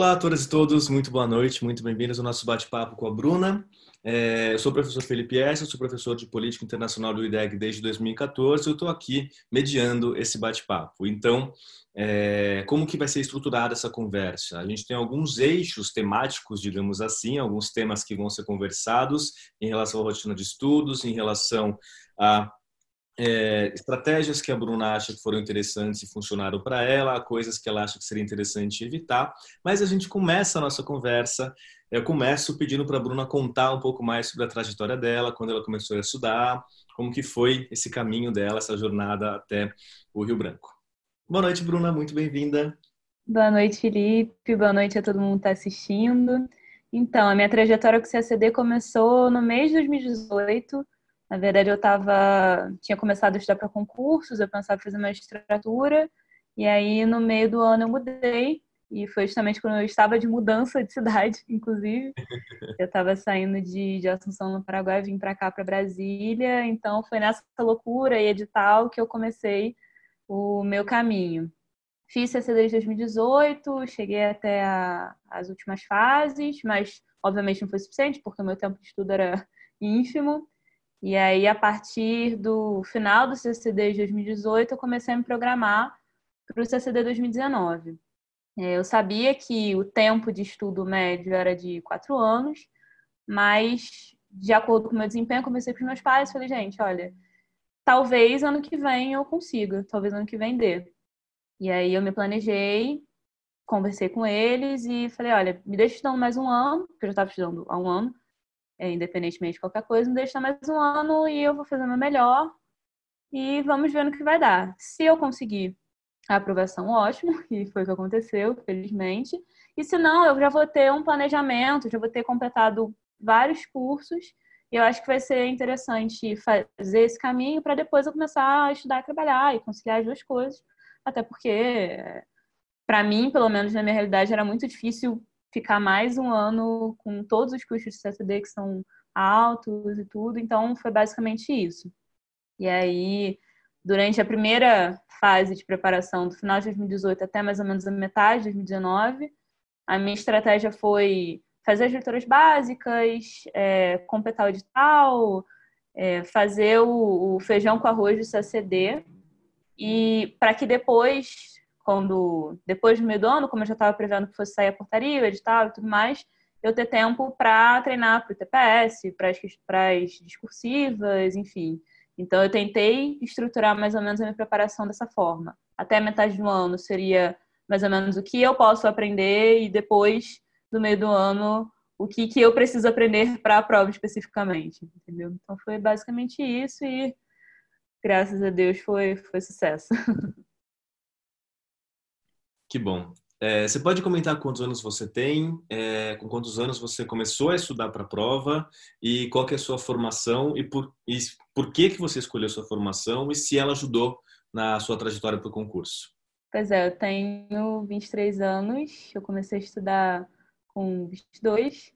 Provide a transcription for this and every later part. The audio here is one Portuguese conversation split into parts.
Olá a todas e todos, muito boa noite, muito bem-vindos ao nosso bate-papo com a Bruna. É, eu sou o professor Felipe S., sou professor de Política Internacional do IDEG desde 2014. Eu estou aqui mediando esse bate-papo. Então, é, como que vai ser estruturada essa conversa? A gente tem alguns eixos temáticos, digamos assim, alguns temas que vão ser conversados em relação à rotina de estudos, em relação a é, estratégias que a Bruna acha que foram interessantes e funcionaram para ela, coisas que ela acha que seria interessante evitar. Mas a gente começa a nossa conversa. Eu começo pedindo para a Bruna contar um pouco mais sobre a trajetória dela, quando ela começou a estudar, como que foi esse caminho dela, essa jornada até o Rio Branco. Boa noite, Bruna, muito bem-vinda. Boa noite, Felipe. Boa noite a todo mundo que está assistindo. Então, a minha trajetória com o CACD começou no mês de 2018 na verdade, eu tava, tinha começado a estudar para concursos, eu pensava em fazer magistratura, e aí no meio do ano eu mudei, e foi justamente quando eu estava de mudança de cidade, inclusive. Eu estava saindo de, de Assunção no Paraguai, vim para cá, para Brasília, então foi nessa loucura e edital que eu comecei o meu caminho. Fiz CCD de 2018, cheguei até a, as últimas fases, mas obviamente não foi suficiente, porque o meu tempo de estudo era ínfimo. E aí, a partir do final do CCD de 2018, eu comecei a me programar para o CCD 2019. É, eu sabia que o tempo de estudo médio era de quatro anos, mas, de acordo com o meu desempenho, comecei com os meus pais e falei, gente, olha, talvez ano que vem eu consiga, talvez ano que vem dê. E aí eu me planejei, conversei com eles e falei, olha, me deixa estudando mais um ano, porque eu já estava estudando há um ano, é, independentemente de qualquer coisa, me deixa mais um ano e eu vou fazer o meu melhor e vamos ver no que vai dar. Se eu conseguir a aprovação, ótimo, e foi o que aconteceu, felizmente. E se não, eu já vou ter um planejamento, já vou ter completado vários cursos e eu acho que vai ser interessante fazer esse caminho para depois eu começar a estudar e trabalhar e conciliar as duas coisas. Até porque, para mim, pelo menos na minha realidade, era muito difícil ficar mais um ano com todos os custos de CSD que são altos e tudo. Então, foi basicamente isso. E aí, durante a primeira fase de preparação, do final de 2018 até mais ou menos a metade de 2019, a minha estratégia foi fazer as leituras básicas, é, completar o edital, é, fazer o, o, feijão com arroz do CACD, e para que depois quando depois do meio do ano, como eu já estava prevendo que fosse sair a portaria, o edital e tudo mais, eu ter tempo para treinar para o TPS, para as discursivas, enfim. Então, eu tentei estruturar mais ou menos a minha preparação dessa forma. Até metade do ano seria mais ou menos o que eu posso aprender e depois do meio do ano o que, que eu preciso aprender para a prova especificamente, entendeu? Então, foi basicamente isso e graças a Deus foi, foi sucesso. Que bom. É, você pode comentar quantos anos você tem, é, com quantos anos você começou a estudar para a prova e qual é a sua formação e por, e por que, que você escolheu a sua formação e se ela ajudou na sua trajetória para o concurso. Pois é, eu tenho 23 anos, eu comecei a estudar com 22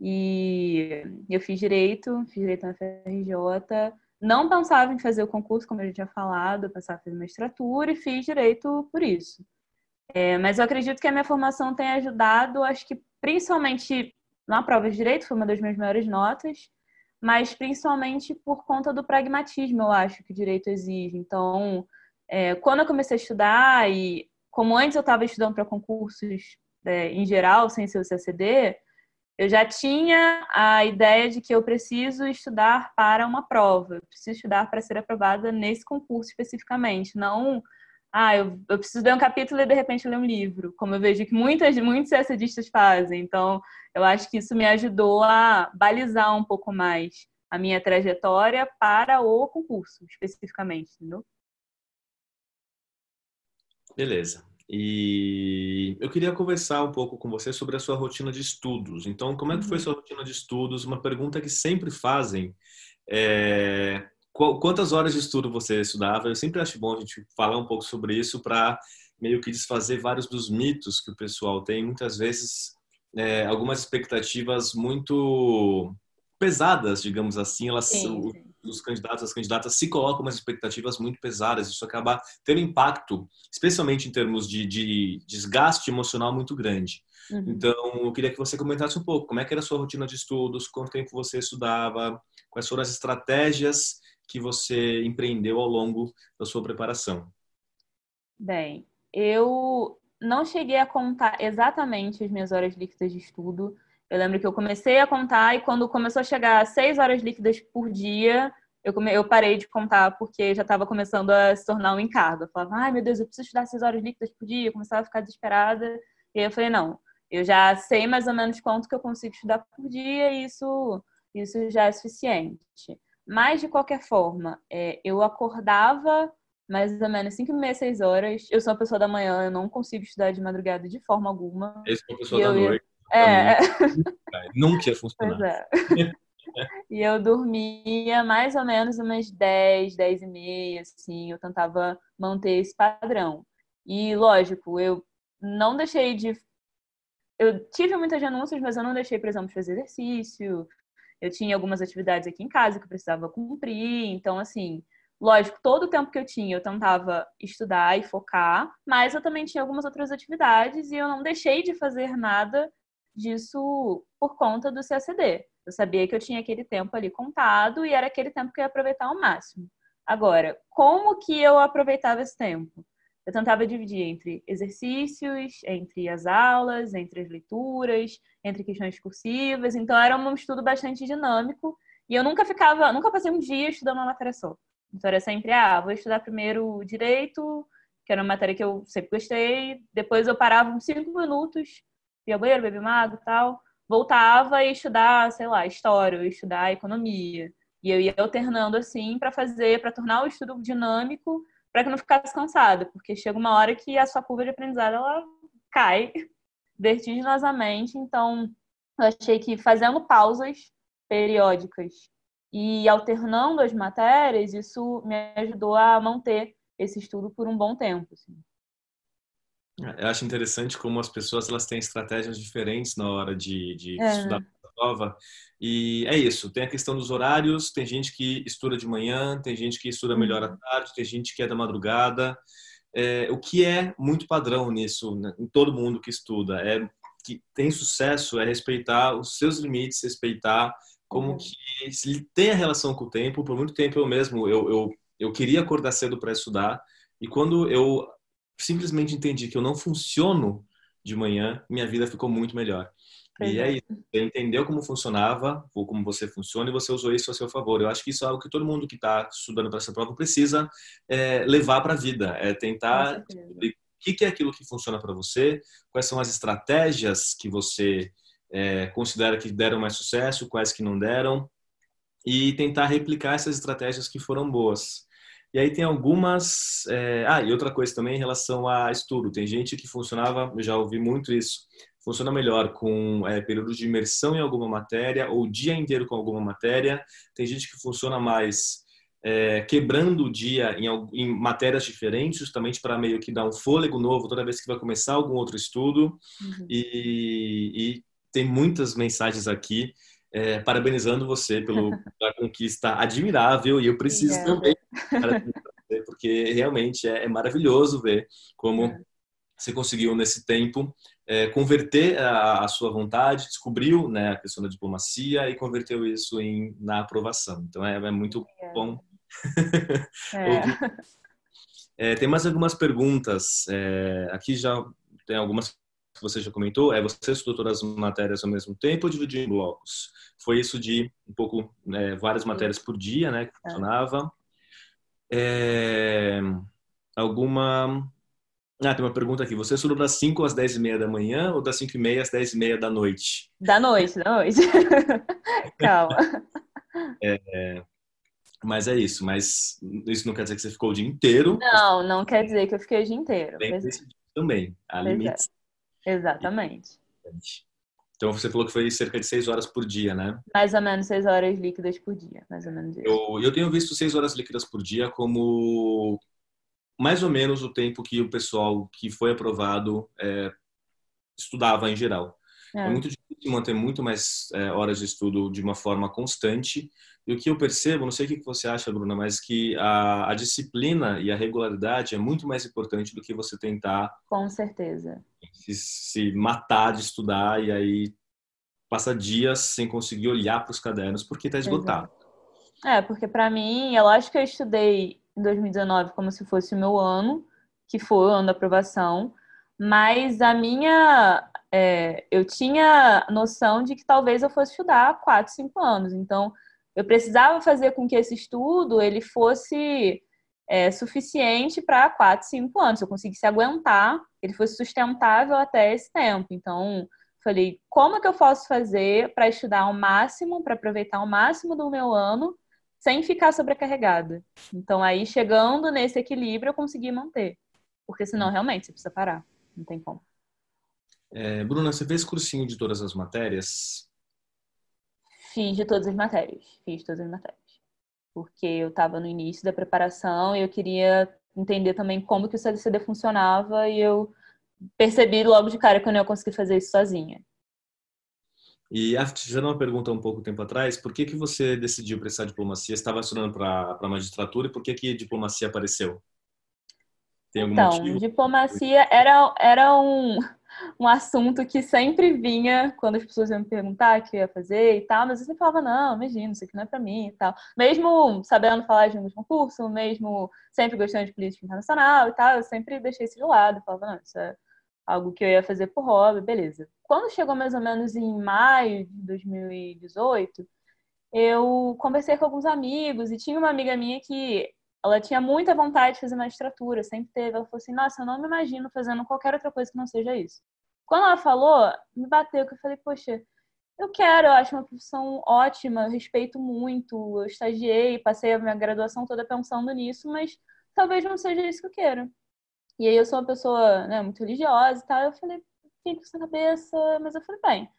e eu fiz Direito, fiz Direito na FRJ, não pensava em fazer o concurso, como eu já tinha falado, eu pensava em fazer magistratura e fiz Direito por isso. É, mas eu acredito que a minha formação tem ajudado, acho que principalmente na prova de direito, foi uma das minhas maiores notas, mas principalmente por conta do pragmatismo, eu acho que o direito exige. Então, é, quando eu comecei a estudar, e como antes eu estava estudando para concursos é, em geral, sem ser o CCD, eu já tinha a ideia de que eu preciso estudar para uma prova, preciso estudar para ser aprovada nesse concurso especificamente, não ah, eu, eu preciso ler um capítulo e de repente ler um livro, como eu vejo que muitas, muitos essedistas fazem. Então, eu acho que isso me ajudou a balizar um pouco mais a minha trajetória para o concurso, especificamente, entendeu? Beleza. E eu queria conversar um pouco com você sobre a sua rotina de estudos. Então, como é que foi a uhum. sua rotina de estudos? Uma pergunta que sempre fazem é quantas horas de estudo você estudava? Eu sempre acho bom a gente falar um pouco sobre isso para meio que desfazer vários dos mitos que o pessoal tem. Muitas vezes, é, algumas expectativas muito pesadas, digamos assim, elas sim, sim. os candidatos, as candidatas se colocam umas expectativas muito pesadas. Isso acaba tendo impacto, especialmente em termos de, de desgaste emocional muito grande. Uhum. Então, eu queria que você comentasse um pouco como é que era a sua rotina de estudos, quanto tempo você estudava, quais foram as estratégias que você empreendeu ao longo da sua preparação. Bem, eu não cheguei a contar exatamente as minhas horas líquidas de estudo. Eu lembro que eu comecei a contar e quando começou a chegar a seis horas líquidas por dia, eu, come... eu parei de contar porque já estava começando a se tornar um encargo. Eu falava, ai meu Deus, eu preciso estudar seis horas líquidas por dia. Eu começava a ficar desesperada. E eu falei, não, eu já sei mais ou menos quanto que eu consigo estudar por dia e isso, isso já é suficiente. Mas, de qualquer forma, é, eu acordava mais ou menos 5 e meia, 6 horas. Eu sou uma pessoa da manhã, eu não consigo estudar de madrugada de forma alguma. Esse é uma pessoa da noite. É. Nunca ia funcionar. É. e eu dormia mais ou menos umas 10, 10 e meia, assim. Eu tentava manter esse padrão. E, lógico, eu não deixei de... Eu tive muitas renúncias, mas eu não deixei, por exemplo, de fazer exercício. Eu tinha algumas atividades aqui em casa que eu precisava cumprir. Então, assim, Lógico, todo o tempo que eu tinha, eu tentava estudar e focar, mas eu também tinha algumas outras atividades e eu não deixei de fazer nada disso por conta do CACD. Eu sabia que eu tinha aquele tempo ali contado e era aquele tempo que eu ia aproveitar ao máximo. Agora, como que eu aproveitava esse tempo? Eu tentava dividir entre exercícios, entre as aulas, entre as leituras, entre questões discursivas. Então, era um estudo bastante dinâmico e eu nunca ficava, nunca passei um dia estudando uma matéria só. Então era sempre, ah, vou estudar primeiro direito, que era uma matéria que eu sempre gostei, depois eu parava uns cinco minutos, ia banheiro, bebi uma água e tal, voltava e estudar, sei lá, história, estudar economia. E eu ia alternando assim para fazer, para tornar o estudo dinâmico, para que não ficasse cansada, porque chega uma hora que a sua curva de aprendizado ela cai vertiginosamente, então eu achei que fazendo pausas periódicas e alternando as matérias, isso me ajudou a manter esse estudo por um bom tempo. Assim. Eu acho interessante como as pessoas elas têm estratégias diferentes na hora de, de é. estudar a prova. E é isso, tem a questão dos horários, tem gente que estuda de manhã, tem gente que estuda melhor à uhum. tarde, tem gente que é da madrugada. É, o que é muito padrão nisso, né, em todo mundo que estuda, é que tem sucesso é respeitar os seus limites, respeitar como uhum. que se tem a relação com o tempo. Por muito tempo eu mesmo eu, eu, eu queria acordar cedo para estudar e quando eu simplesmente entendi que eu não funciono de manhã, minha vida ficou muito melhor. E é isso. Você entendeu como funcionava, ou como você funciona, e você usou isso a seu favor. Eu acho que isso é algo que todo mundo que está estudando para essa prova precisa é, levar para a vida. É tentar descobrir o que é aquilo que funciona para você, quais são as estratégias que você é, considera que deram mais sucesso, quais que não deram, e tentar replicar essas estratégias que foram boas. E aí tem algumas. É... Ah, e outra coisa também em relação a estudo. Tem gente que funcionava, eu já ouvi muito isso, funciona melhor com é, períodos de imersão em alguma matéria ou dia inteiro com alguma matéria. Tem gente que funciona mais é, quebrando o dia em, em matérias diferentes, justamente para meio que dar um fôlego novo toda vez que vai começar algum outro estudo. Uhum. E, e tem muitas mensagens aqui é, parabenizando você pelo, pela conquista admirável e eu preciso também porque realmente é, é, maravilhoso ver como é. Você conseguiu nesse tempo é, converter a, a, sua vontade, descobriu né, a questão da diplomacia e converteu isso em, na aprovação. Então é, é muito bom. tem mais algumas perguntas. aqui já tem algumas que você já comentou, é você estudou todas as matérias ao mesmo tempo ou dividiu em blocos? Foi isso de um pouco, né, várias matérias por dia, né, que é. funcionava. É, alguma... Ah, tem uma pergunta aqui. Você estudou das 5 às 10 e meia da manhã ou das 5 e meia às 10 e meia da noite? Da noite, da noite. Calma. É, mas é isso. Mas isso não quer dizer que você ficou o dia inteiro. Não, não quer dizer que eu fiquei o dia inteiro. Bem também. Há é. limites Exatamente. Então você falou que foi cerca de seis horas por dia, né? Mais ou menos seis horas líquidas por dia, mais ou menos isso. Eu, eu tenho visto seis horas líquidas por dia como mais ou menos o tempo que o pessoal que foi aprovado é, estudava em geral. É, é muito difícil manter muito mais é, horas de estudo de uma forma constante. E o que eu percebo, não sei o que você acha, Bruna, mas que a, a disciplina e a regularidade é muito mais importante do que você tentar. Com certeza. Se, se matar de estudar e aí passa dias sem conseguir olhar para os cadernos porque está esgotado. É, porque para mim, é lógico que eu estudei em 2019 como se fosse o meu ano, que foi o ano da aprovação, mas a minha. É, eu tinha noção de que talvez eu fosse estudar 4, 5 anos. Então, eu precisava fazer com que esse estudo ele fosse é, suficiente para 4, 5 anos. Eu conseguisse aguentar, ele fosse sustentável até esse tempo. Então, falei, como é que eu posso fazer para estudar ao máximo, para aproveitar ao máximo do meu ano, sem ficar sobrecarregada? Então, aí, chegando nesse equilíbrio, eu consegui manter. Porque senão, realmente, você precisa parar. Não tem como. É, Bruna, você fez cursinho de todas as matérias? Fiz de todas as matérias. Fiz todas as matérias. Porque eu estava no início da preparação e eu queria entender também como que o CDCD funcionava e eu percebi logo de cara que eu não ia conseguir fazer isso sozinha. E já uma pergunta um pouco tempo atrás, por que que você decidiu prestar diplomacia? Estava estudando para magistratura e por que que diplomacia apareceu? Tem algum então, motivo? diplomacia era, era um, um assunto que sempre vinha quando as pessoas iam me perguntar o que eu ia fazer e tal, mas eu sempre falava, não, imagina, isso aqui não é para mim e tal. Mesmo sabendo falar de um concurso, mesmo sempre gostando de política internacional e tal, eu sempre deixei isso de lado, falava, não, isso é algo que eu ia fazer por hobby, beleza. Quando chegou mais ou menos em maio de 2018, eu conversei com alguns amigos e tinha uma amiga minha que ela tinha muita vontade de fazer magistratura, sempre teve. Ela falou assim: Nossa, eu não me imagino fazendo qualquer outra coisa que não seja isso. Quando ela falou, me bateu, que eu falei: Poxa, eu quero, eu acho uma profissão ótima, eu respeito muito. Eu estagiei, passei a minha graduação toda pensando nisso, mas talvez não seja isso que eu quero. E aí eu sou uma pessoa né, muito religiosa e tal. Eu falei: Fiquei com essa cabeça, mas eu falei: Bem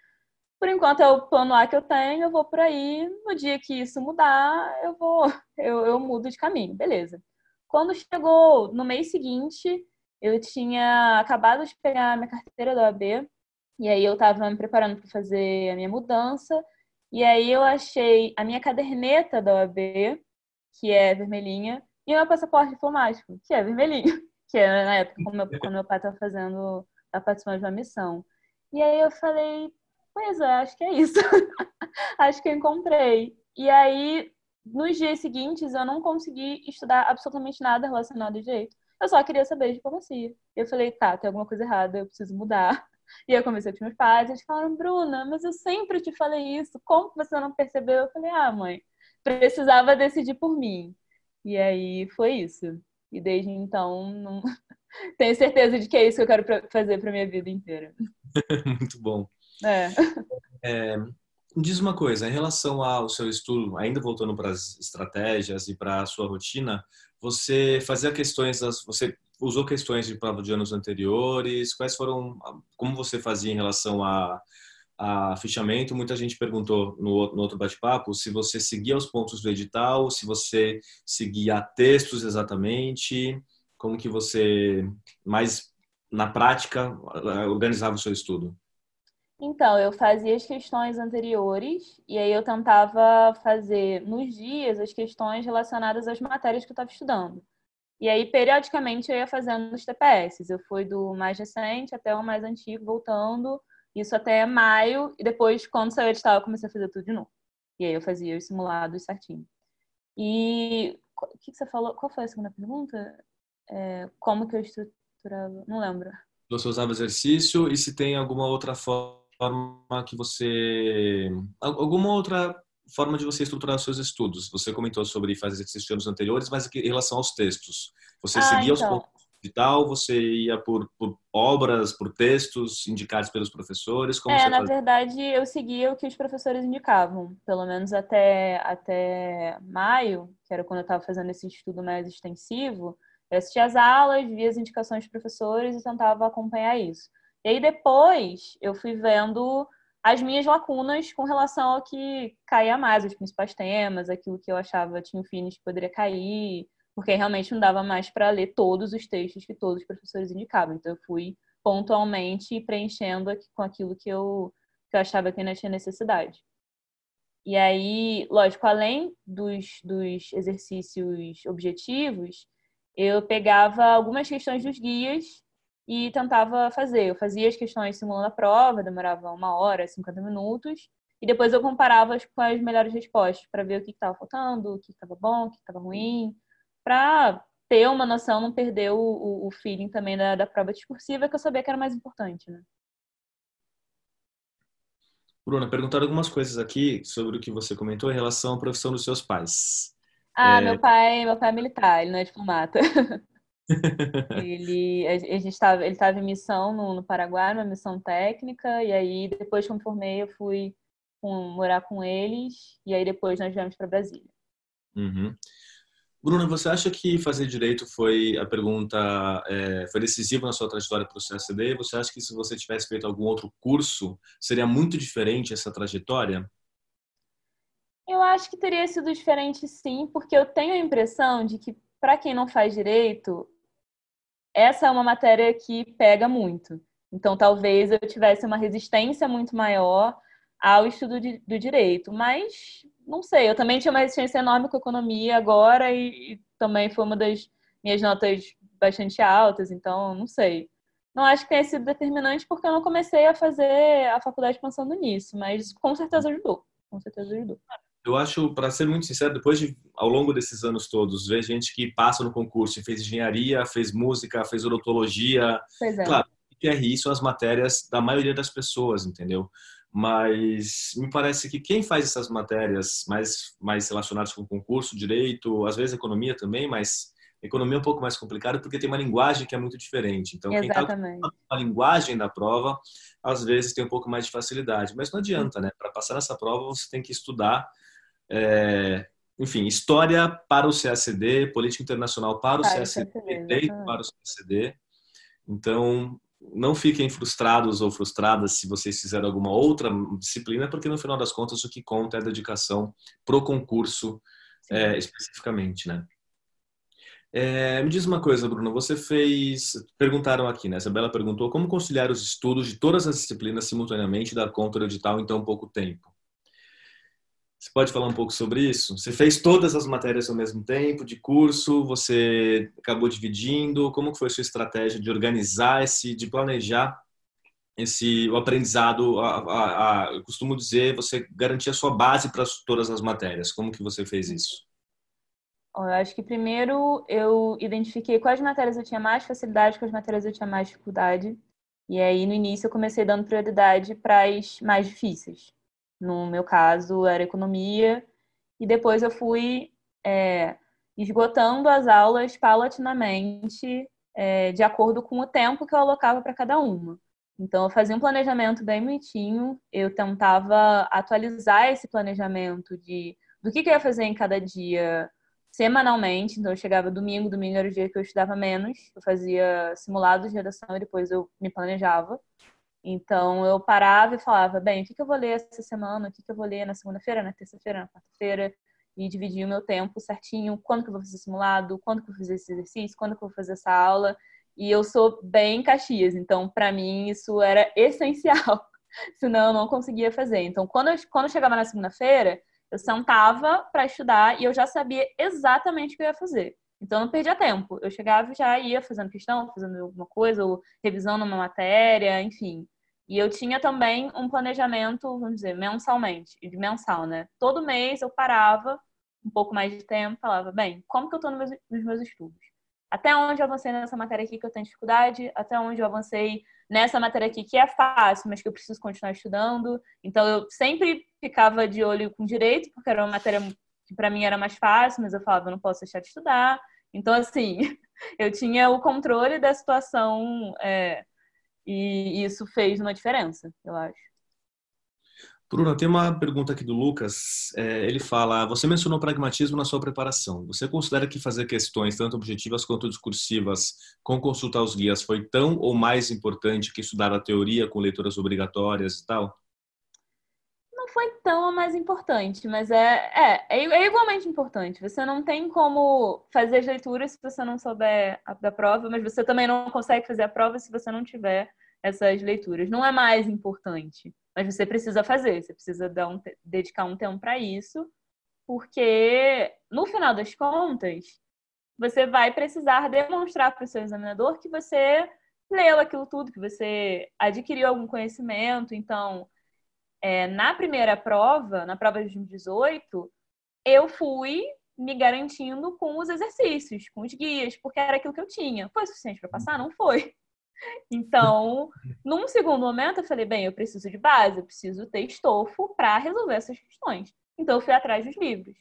por enquanto é o plano A que eu tenho, eu vou por aí. No dia que isso mudar, eu vou, eu, eu mudo de caminho, beleza. Quando chegou no mês seguinte, eu tinha acabado de pegar minha carteira da OAB, e aí eu estava me preparando para fazer a minha mudança, e aí eu achei a minha caderneta da OAB, que é vermelhinha, e o meu passaporte diplomático, que é vermelhinho, que é na época quando meu, quando meu pai estava fazendo, a participação de uma missão. E aí eu falei, Pois é, acho que é isso. acho que eu encontrei. E aí, nos dias seguintes, eu não consegui estudar absolutamente nada relacionado ao direito. Eu só queria saber de diplomacia. Eu falei, tá, tem alguma coisa errada, eu preciso mudar. E eu comecei com os meus pais, eles falaram, Bruna, mas eu sempre te falei isso, como você não percebeu? Eu falei, ah, mãe, precisava decidir por mim. E aí foi isso. E desde então, não... tenho certeza de que é isso que eu quero fazer para minha vida inteira. Muito bom. É. é. Diz uma coisa, em relação ao seu estudo, ainda voltando para as estratégias e para a sua rotina, você fazia questões, das, você usou questões de prova de anos anteriores? Quais foram, como você fazia em relação a, a fichamento? Muita gente perguntou no, no outro bate-papo se você seguia os pontos do edital, se você seguia textos exatamente, como que você mais na prática organizava o seu estudo? Então, eu fazia as questões anteriores e aí eu tentava fazer nos dias as questões relacionadas às matérias que eu estava estudando. E aí, periodicamente, eu ia fazendo os TPS. Eu fui do mais recente até o mais antigo, voltando, isso até maio, e depois, quando saiu o edital, eu comecei a fazer tudo de novo. E aí eu fazia os simulados certinho. E o que, você falou? Qual foi a segunda pergunta? É, como que eu estruturava? Não lembro. Você usava exercício e se tem alguma outra forma que você. Alguma outra forma de você estruturar os seus estudos? Você comentou sobre fazer esses anos anteriores, mas em relação aos textos. Você ah, seguia então. os pontos de tal? Você ia por, por, obras, por textos indicados pelos professores? Como é, na fazia? verdade, eu seguia o que os professores indicavam. Pelo menos até, até maio, que era quando eu estava fazendo esse estudo mais extensivo. Eu assistia as aulas, via as indicações dos professores e tentava acompanhar isso. E aí depois eu fui vendo as minhas lacunas com relação ao que caía mais, os principais temas, aquilo que eu achava tinha um finish que poderia cair, porque realmente não dava mais para ler todos os textos que todos os professores indicavam. Então eu fui pontualmente preenchendo com aquilo que eu que eu achava que ainda tinha necessidade. E aí, lógico, além dos, dos exercícios objetivos, eu pegava algumas questões dos guias e tentava fazer. Eu fazia as questões simulando a prova, demorava uma hora, 50 minutos, e depois eu comparava com as melhores respostas para ver o que estava faltando, o que estava bom, o que estava ruim, para ter uma noção, não perder o, o feeling também da, da prova discursiva, que eu sabia que era mais importante, né? Bruna, perguntaram algumas coisas aqui sobre o que você comentou em relação à profissão dos seus pais. Ah, é... meu pai, meu pai é militar, ele não é diplomata. ele, a gente estava, ele estava em missão no, no Paraguai, uma missão técnica, e aí depois que eu me formei, eu fui com, morar com eles, e aí depois nós viemos para Brasília. Uhum. Bruna, você acha que fazer direito foi a pergunta é, foi decisiva na sua trajetória para o CSD? Você acha que se você tivesse feito algum outro curso seria muito diferente essa trajetória? Eu acho que teria sido diferente, sim, porque eu tenho a impressão de que para quem não faz direito essa é uma matéria que pega muito. Então talvez eu tivesse uma resistência muito maior ao estudo de, do direito, mas não sei, eu também tinha uma resistência enorme com economia agora e, e também foi uma das minhas notas bastante altas, então não sei. Não acho que tenha sido determinante porque eu não comecei a fazer a faculdade pensando nisso, mas com certeza ajudou. Com certeza ajudou. Eu acho, para ser muito sincero, depois de, ao longo desses anos todos, ver gente que passa no concurso e fez engenharia, fez música, fez odontologia. Pois é. Claro, IPRI são as matérias da maioria das pessoas, entendeu? Mas me parece que quem faz essas matérias mais, mais relacionadas com concurso, direito, às vezes economia também, mas economia é um pouco mais complicado porque tem uma linguagem que é muito diferente. Então, Exatamente. quem está com a linguagem da prova, às vezes tem um pouco mais de facilidade, mas não adianta, né? Para passar nessa prova, você tem que estudar, é, enfim, história para o CACD, política internacional para o para CACD, direito para o CACD. Então, não fiquem frustrados ou frustradas se vocês fizeram alguma outra disciplina, porque no final das contas o que conta é a dedicação pro concurso é, especificamente, né? É, me diz uma coisa, Bruno, você fez. Perguntaram aqui, né? Isabela perguntou como conciliar os estudos de todas as disciplinas simultaneamente e dar conta do edital em tão pouco tempo. Você pode falar um pouco sobre isso? Você fez todas as matérias ao mesmo tempo, de curso, você acabou dividindo, como foi a sua estratégia de organizar esse, de planejar esse o aprendizado? A, a, a, eu costumo dizer, você garantir a sua base para todas as matérias. Como que você fez isso? Eu acho que primeiro eu identifiquei quais matérias eu tinha mais facilidade, quais matérias eu tinha mais dificuldade. E aí, no início, eu comecei dando prioridade para as mais difíceis. No meu caso, era economia. E depois eu fui é, esgotando as aulas paulatinamente, é, de acordo com o tempo que eu alocava para cada uma. Então, eu fazia um planejamento bem bonitinho, eu tentava atualizar esse planejamento de do que, que eu ia fazer em cada dia semanalmente. Então, eu chegava domingo, domingo era o dia que eu estudava menos, eu fazia simulados de redação e depois eu me planejava. Então eu parava e falava, bem, o que, eu vou ler essa semana, o que, eu vou ler na segunda-feira, na terça-feira, na quarta-feira, e dividir o meu tempo certinho, quando que eu vou fazer simulado, quando que eu vou fazer esse exercício, quando que eu vou fazer essa aula. E eu sou bem Caxias, então para mim isso era essencial, senão eu não conseguia fazer. Então quando eu, quando eu chegava na segunda-feira, eu sentava para estudar e eu já sabia exatamente o que eu ia fazer. Então, eu não perdia tempo. Eu chegava e já ia fazendo questão, fazendo alguma coisa, ou revisando uma matéria, enfim. E eu tinha também um planejamento, vamos dizer, mensalmente, de mensal, né? Todo mês eu parava um pouco mais de tempo falava, bem, como que eu estou nos meus, estudos? Até onde eu avancei nessa matéria aqui que eu tenho dificuldade? Até onde eu avancei nessa matéria aqui que é fácil, mas que eu preciso continuar estudando? Então, eu sempre ficava de olho com direito, porque era uma matéria que para mim era mais fácil, mas eu falava, eu não posso deixar de estudar. Então, assim, eu tinha o controle da situação é, e isso fez uma diferença, eu acho. Bruna, tem uma pergunta aqui do Lucas. É, ele fala: Você mencionou pragmatismo na sua preparação. Você considera que fazer questões, tanto objetivas quanto discursivas, com consultar os guias, foi tão ou mais importante que estudar a teoria com leituras obrigatórias e tal? Foi tão mais importante, mas é, é, é, é, igualmente importante. Você não tem como fazer as leituras se você não souber a, da prova, mas você também não consegue fazer a prova se você não tiver essas leituras. Não é mais importante, mas você precisa fazer, você precisa um, dedicar um tempo para isso, porque no final das contas, você vai precisar demonstrar para o seu examinador que você leu aquilo tudo, que você adquiriu algum conhecimento. Então, é, na primeira prova, na prova de 2018, eu fui me garantindo com os exercícios, com os guias, porque era aquilo que eu tinha. Foi suficiente para passar? Não foi. Então, num segundo momento, eu falei: bem, eu preciso de base, eu preciso ter estofo para resolver essas questões. Então, eu fui atrás dos livros.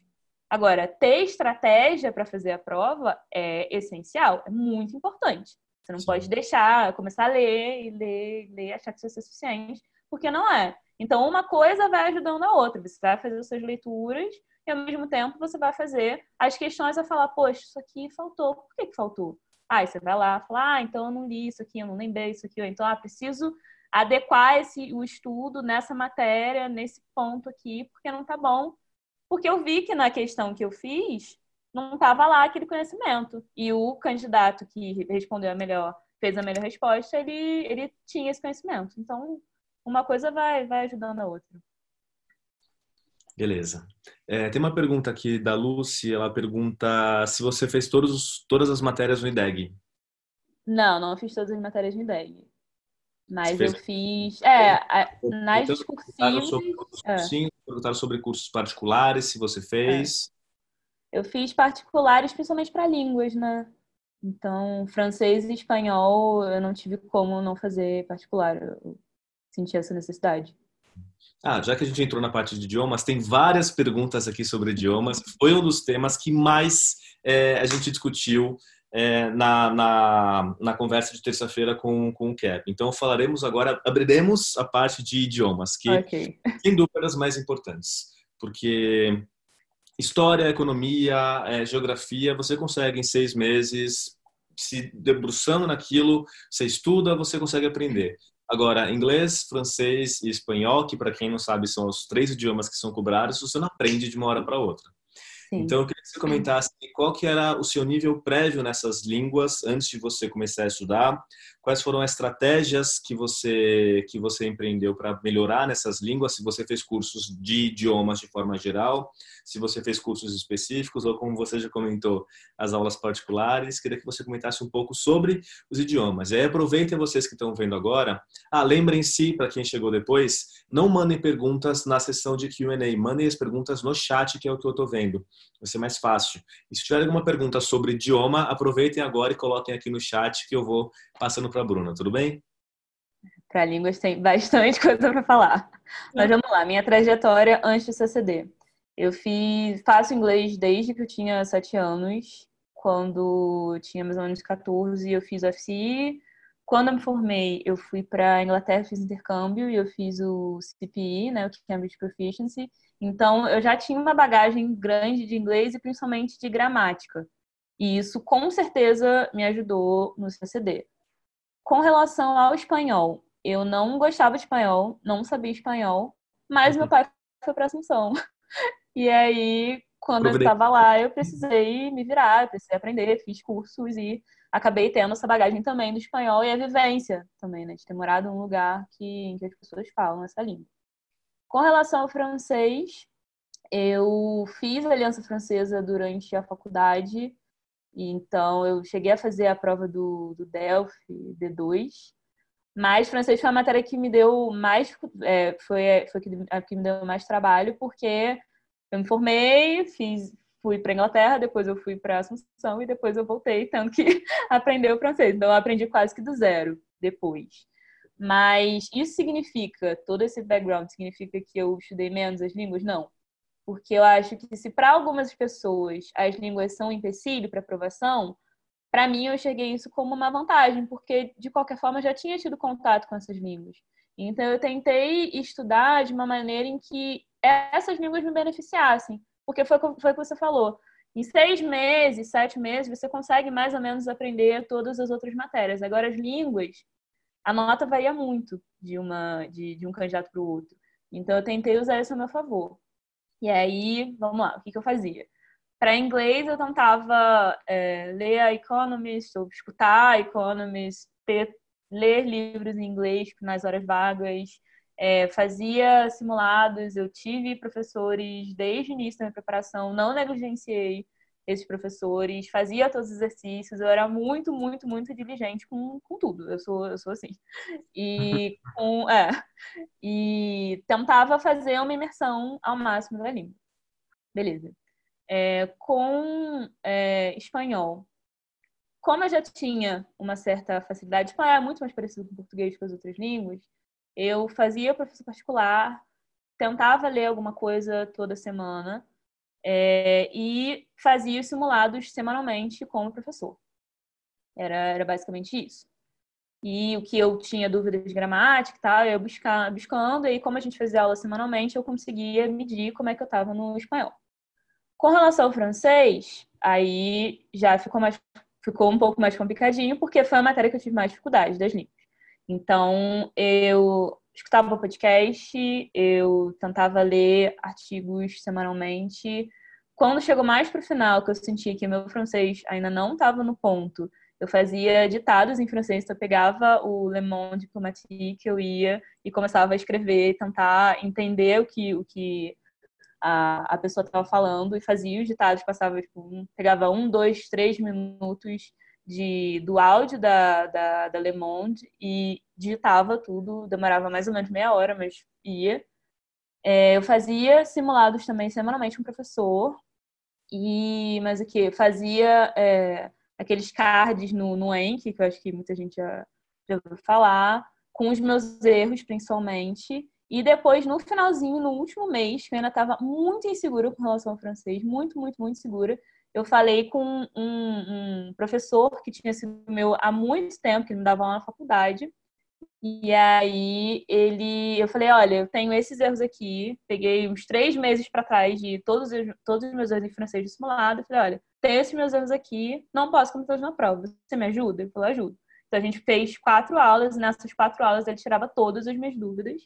Agora, ter estratégia para fazer a prova é essencial, é muito importante. Você não Sim. pode deixar, começar a ler e ler, ler, achar que isso é suficiente, porque não é. Então, uma coisa vai ajudando a outra. Você vai fazer as suas leituras e, ao mesmo tempo, você vai fazer as questões a falar, poxa, isso aqui faltou. Por que, que faltou? Aí você vai lá falar, ah, então eu não li isso aqui, eu não lembrei isso aqui, ou então, ah, preciso adequar esse, o estudo nessa matéria, nesse ponto aqui, porque não tá bom. Porque eu vi que na questão que eu fiz, não estava lá aquele conhecimento. E o candidato que respondeu a melhor, fez a melhor resposta, ele, ele tinha esse conhecimento. Então, uma coisa vai, vai ajudando a outra. Beleza. É, tem uma pergunta aqui da Lucy, ela pergunta se você fez todos, todas as matérias no IDEG. Não, não fiz todas as matérias no IDEG. Mas eu fiz. É, nas discursivas. Sobre, é. Sim, perguntaram sobre cursos particulares, se você fez. É. Eu fiz particulares, principalmente para línguas, né? Então, francês e espanhol, eu não tive como não fazer particular. Eu senti essa necessidade. Ah, já que a gente entrou na parte de idiomas, tem várias perguntas aqui sobre idiomas. Foi um dos temas que mais é, a gente discutiu é, na, na, na, conversa de terça-feira com, com o Cap. Então, falaremos agora, abriremos a parte de idiomas, que, okay. sem dúvidas, mais importantes. Porque história, economia, é, geografia, você consegue em seis meses, se debruçando naquilo, você estuda, você consegue aprender. Agora, inglês, francês e espanhol, que para quem não sabe são os três idiomas que são cobrados, você não aprende de uma hora para outra. Sim. Então, eu que você comentasse qual que era o seu nível prévio nessas línguas antes de você começar a estudar, quais foram as estratégias que você que você empreendeu para melhorar nessas línguas, se você fez cursos de idiomas de forma geral, se você fez cursos específicos ou como você já comentou, as aulas particulares, queria que você comentasse um pouco sobre os idiomas. E aí aproveitem vocês que estão vendo agora, ah, lembrem-se para quem chegou depois, não mandem perguntas na sessão de Q&A, mandem as perguntas no chat, que é o que eu estou vendo. Vai ser mais fácil. E se tiver alguma pergunta sobre idioma, aproveitem agora e coloquem aqui no chat que eu vou passando para a Bruna, tudo bem? Para línguas tem bastante coisa para falar. Mas vamos lá, minha trajetória antes do CCD. Eu fiz, faço inglês desde que eu tinha sete anos. Quando tinha mais ou menos 14, eu fiz o FCI. Quando eu me formei, eu fui para Inglaterra, fiz intercâmbio e eu fiz o CPI, né, o Cambridge Proficiency. Então, eu já tinha uma bagagem grande de inglês e principalmente de gramática. E isso, com certeza, me ajudou no CCD. Com relação ao espanhol, eu não gostava de espanhol, não sabia espanhol, mas meu pai foi para Assunção. E aí, quando eu estava lá, eu precisei me virar, precisei aprender, fiz cursos e acabei tendo essa bagagem também do espanhol e a vivência também, né? De ter morado em um lugar que, em que as pessoas falam essa língua. Com relação ao francês, eu fiz a Aliança Francesa durante a faculdade, então eu cheguei a fazer a prova do, do Delphi D2, mas francês foi a matéria que me deu mais, é, foi, foi a que me deu mais trabalho, porque eu me formei, fiz, fui para Inglaterra, depois eu fui para Assunção e depois eu voltei, tanto que aprender o francês. Então eu aprendi quase que do zero depois. Mas isso significa, todo esse background significa que eu estudei menos as línguas? Não. Porque eu acho que se para algumas pessoas as línguas são um empecilho para aprovação, para mim eu cheguei isso como uma vantagem, porque de qualquer forma eu já tinha tido contato com essas línguas. Então eu tentei estudar de uma maneira em que essas línguas me beneficiassem. Porque foi, foi o que você falou. Em seis meses, sete meses, você consegue mais ou menos aprender todas as outras matérias. Agora, as línguas, a nota varia muito de, uma, de, de um candidato para o outro. Então, eu tentei usar isso a meu favor. E aí, vamos lá, o que, que eu fazia? Para inglês, eu tentava é, ler a Economist, ou escutar a Economist, ter ler livros em inglês nas horas vagas, é, fazia simulados, eu tive professores desde o início da minha preparação, não negligenciei esses professores, fazia todos os exercícios, eu era muito, muito, muito diligente com, com tudo, eu sou, eu sou assim. E, com, é, e tentava fazer uma imersão ao máximo da língua. Beleza. É, com é, espanhol, como eu já tinha uma certa facilidade, espanhol é muito mais parecido com português que as outras línguas, eu fazia professor particular, tentava ler alguma coisa toda semana é, e fazia os simulados semanalmente com o professor. Era, era basicamente isso. E o que eu tinha dúvidas de gramática e tal, eu buscar, buscando, e como a gente fazia aula semanalmente, eu conseguia medir como é que eu estava no espanhol. Com relação ao francês, aí já ficou, mais, ficou um pouco mais complicadinho, porque foi a matéria que eu tive mais dificuldade das línguas. Então, eu escutava podcast, eu tentava ler artigos semanalmente. Quando chegou mais para o final, que eu senti que meu francês ainda não estava no ponto, eu fazia ditados em francês, então eu pegava o Le Monde Diplomatique, eu ia e começava a escrever, tentar entender o que, o que a, a pessoa estava falando e fazia os ditados, passava, tipo, um, pegava um, dois, três minutos de, do áudio da, da, da Le Monde e digitava tudo, demorava mais ou menos meia hora, mas ia. É, eu fazia simulados também semanalmente com o professor, e, mas o que? Fazia é, aqueles cards no, no Enki, que eu acho que muita gente já, já ouviu falar, com os meus erros principalmente. E depois, no finalzinho, no último mês, que eu ainda estava muito insegura com relação ao francês, muito, muito, muito insegura, eu falei com um, um, professor que tinha sido meu há muito tempo, que me dava aula na faculdade. E aí ele, eu falei, olha, eu tenho esses erros aqui. Peguei uns três meses para trás de todos, todos os meus erros em francês de simulado. Falei, olha, tenho esses meus erros aqui, não posso cometer hoje na prova. Você me ajuda? Ele falou, ajudo. Então a gente fez quatro aulas e nessas quatro aulas ele tirava todas as minhas dúvidas.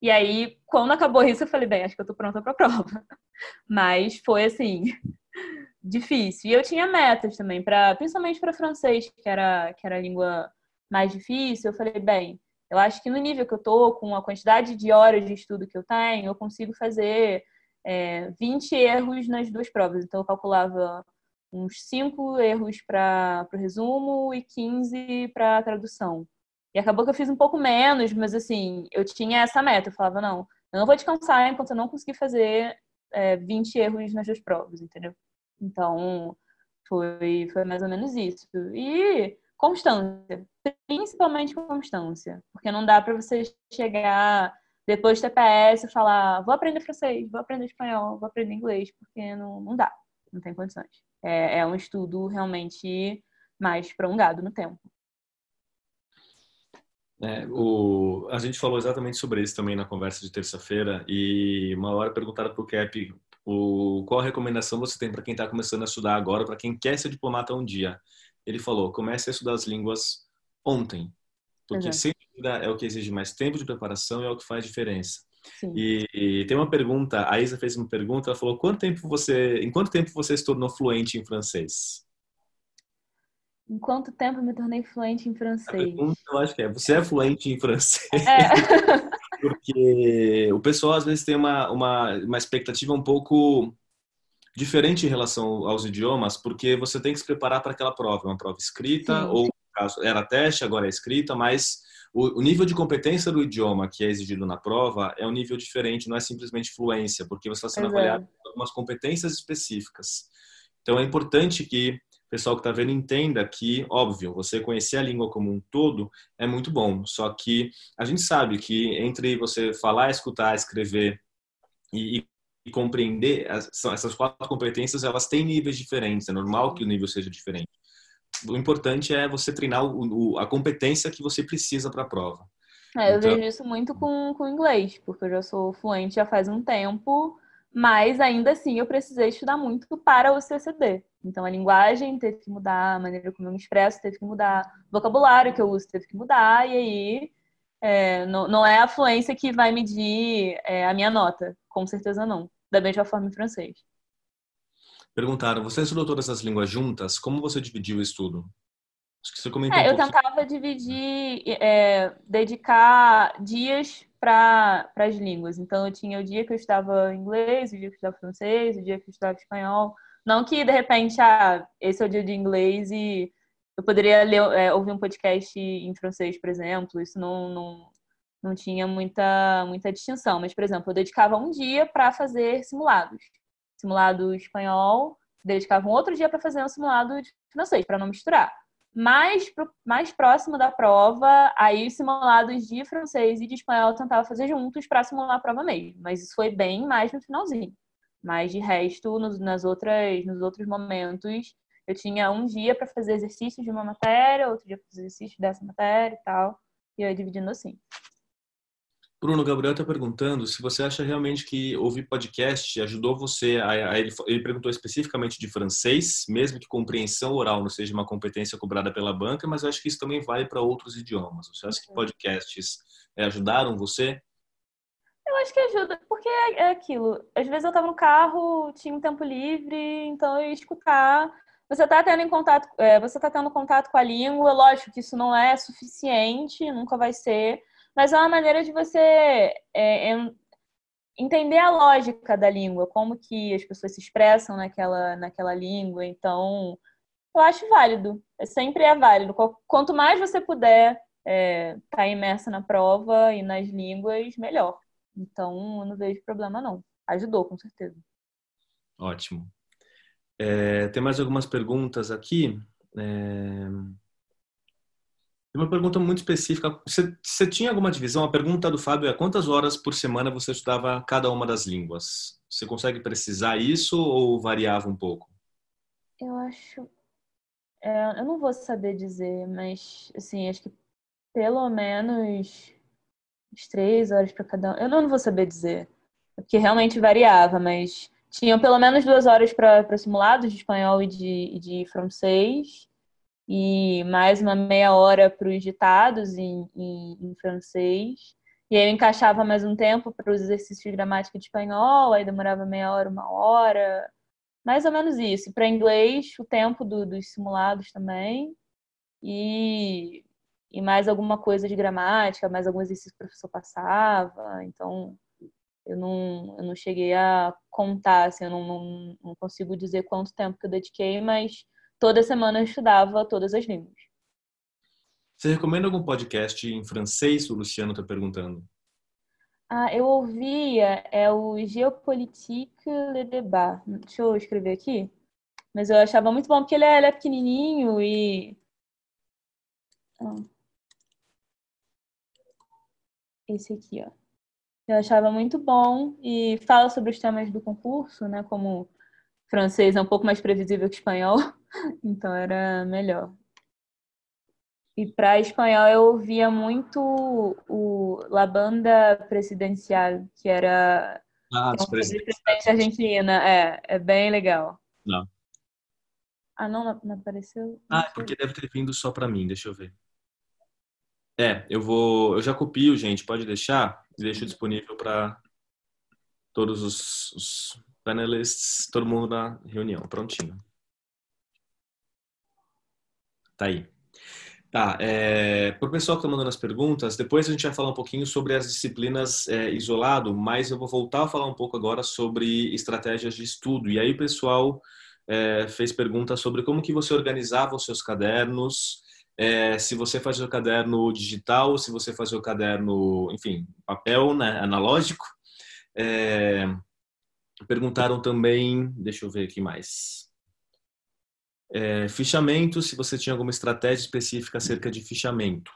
E aí, quando acabou isso, eu falei, bem, acho que eu tô pronta para a prova. Mas foi assim, difícil. E eu tinha metas também, para principalmente para francês, que era, que era a língua mais difícil. Eu falei, bem, eu acho que no nível que eu tô, com a quantidade de horas de estudo que eu tenho, eu consigo fazer é, 20 erros nas duas provas. Então, eu calculava uns 5 erros para o resumo e 15 para a tradução. E acabou que eu fiz um pouco menos, mas assim, eu tinha essa meta. Eu falava, não, eu não vou descansar enquanto eu não conseguir fazer é, 20 erros nas duas provas, entendeu? Então, foi, foi mais ou menos isso. E constância, principalmente constância, porque não dá para você chegar depois do TPS e falar, vou aprender francês, vou aprender espanhol, vou aprender inglês, porque não, não dá, não tem condições. É, é um estudo realmente mais prolongado no tempo. É, o, a gente falou exatamente sobre isso também na conversa de terça-feira e uma hora perguntaram para o Cap o, qual recomendação você tem para quem está começando a estudar agora, para quem quer ser diplomata um dia? Ele falou: comece a estudar as línguas ontem, porque Exato. sem dúvida é o que exige mais tempo de preparação e é o que faz diferença. E, e, tem uma pergunta, a Isa fez uma pergunta, ela falou: quanto tempo você, em quanto tempo você se tornou fluente em francês? Em quanto tempo eu me tornei fluente em francês? Eu acho que é. Você é fluente em francês? É. Porque o pessoal às vezes tem uma, uma, uma expectativa um pouco diferente em relação aos idiomas, porque você tem que se preparar para aquela prova, uma prova escrita, Sim. ou caso era teste, agora é escrita, mas o, o, nível de competência do idioma que é exigido na prova é um nível diferente, não é simplesmente fluência, porque você está sendo Exato. avaliado por algumas competências específicas. Então é importante que pessoal que está vendo entenda que, óbvio, você conhecer a língua como um todo é muito bom. Só que a gente sabe que entre você falar, escutar, escrever e, e compreender, essas quatro competências elas têm níveis diferentes. É normal que o nível seja diferente. O importante é você treinar o, o, a competência que você precisa para a prova. É, eu então... vejo isso muito com, com inglês, porque eu já sou fluente já faz um tempo mas ainda assim eu precisei estudar muito para o CCD. Então a linguagem teve que mudar, a maneira como eu me expresso teve que mudar, o vocabulário que eu uso teve que mudar, e aí é, não, não, é a fluência que vai medir é, a minha nota, com certeza não, da mesma forma em francês. Perguntaram, você estudou todas as línguas juntas? Como você dividiu o estudo? Acho que você comentou. É, um eu tentava dividir, é, dedicar dias para as línguas. Então, eu tinha o dia que eu estudava inglês, o dia que eu estudava francês, o dia que eu estudava espanhol. Não que, de repente, ah, esse é o dia de inglês e eu poderia ler, é, ouvir um podcast em francês, por exemplo. Isso não, não, não tinha muita, muita distinção. Mas, por exemplo, eu dedicava um dia para fazer simulados. Simulado espanhol, dedicava um outro dia para fazer um simulado de francês, para não misturar mais, mais próximo da prova, aí os simulados de francês e de espanhol eu tentava fazer juntos para simular a prova mesmo. Mas isso foi bem mais no finalzinho. Mas de resto, nos, nas outras, nos outros momentos, eu tinha um dia para fazer exercícios de uma matéria, outro dia para fazer exercícios dessa matéria e tal. E eu ia dividindo assim. Bruno Gabriel está perguntando se você acha realmente que ouvir podcast ajudou você a, a ele, ele, perguntou especificamente de francês, mesmo que compreensão oral não seja uma competência cobrada pela banca, mas eu acho que isso também vale para outros idiomas. Você acha que uhum. podcasts é, ajudaram você? Eu acho que ajuda, porque é, é aquilo. Às vezes eu estava no carro, tinha um tempo livre, então eu ia escutar. Você está tendo contato, é, você está tendo contato com a língua. Lógico que isso não é suficiente, nunca vai ser mas é uma maneira de você é, é, entender a lógica da língua, como que as pessoas se expressam naquela, naquela língua. Então, eu acho válido. É, sempre é válido. Quanto mais você puder estar é, tá imersa na prova e nas línguas, melhor. Então, eu não vejo problema, não. Ajudou, com certeza. Ótimo. É, tem mais algumas perguntas aqui. É... Uma pergunta muito específica. Você, você, tinha alguma divisão? A pergunta do Fábio é quantas horas por semana você estudava cada uma das línguas? Você consegue precisar isso ou variava um pouco? Eu acho. É, eu não vou saber dizer, mas assim, acho que pelo menos três horas para cada um. Eu não vou saber dizer, porque realmente variava, mas tinham pelo menos duas horas para simulados de espanhol e de, e de francês e mais uma meia hora para os ditados em, em, em, francês. E aí eu encaixava mais um tempo para os exercícios de gramática de espanhol, aí demorava meia hora, uma hora, mais ou menos isso. Para inglês, o tempo do, dos simulados também. E, e mais alguma coisa de gramática, mais algum exercício que o professor passava. Então, eu não, eu não cheguei a contar, assim, eu não, não, não consigo dizer quanto tempo que eu dediquei, mas toda semana eu estudava todas as línguas. Você recomenda algum podcast em francês? O Luciano está perguntando. Ah, eu ouvia, é o Geopolitique Le Débat. Deixa eu escrever aqui. Mas eu achava muito bom, porque ele é, ele é pequenininho e... Ah. Esse aqui, ó. Eu achava muito bom e fala sobre os temas do concurso, né? Como francês é um pouco mais previsível que espanhol, então era melhor. E para espanhol eu ouvia muito o La Banda Presidencial, que era ah, um presidente argentina. É, é bem legal. Não. Ah, não, não apareceu? Não ah, é porque deve ter vindo só para mim, deixa eu ver. É, eu vou, eu já copio, gente, pode deixar, deixo disponível para todos os, os panelists, todo mundo na reunião, prontinho. Tá aí. Tá, é, para o pessoal que está mandando as perguntas, depois a gente vai falar um pouquinho sobre as disciplinas é, isolado, mas eu vou voltar a falar um pouco agora sobre estratégias de estudo. E aí o pessoal é, fez perguntas sobre como que você organizava os seus cadernos, é, se você fazia o caderno digital, se você fazia o caderno, enfim, papel, né, analógico. É, perguntaram também, deixa eu ver aqui mais. É, fichamento, se você tinha alguma estratégia específica acerca de fichamento.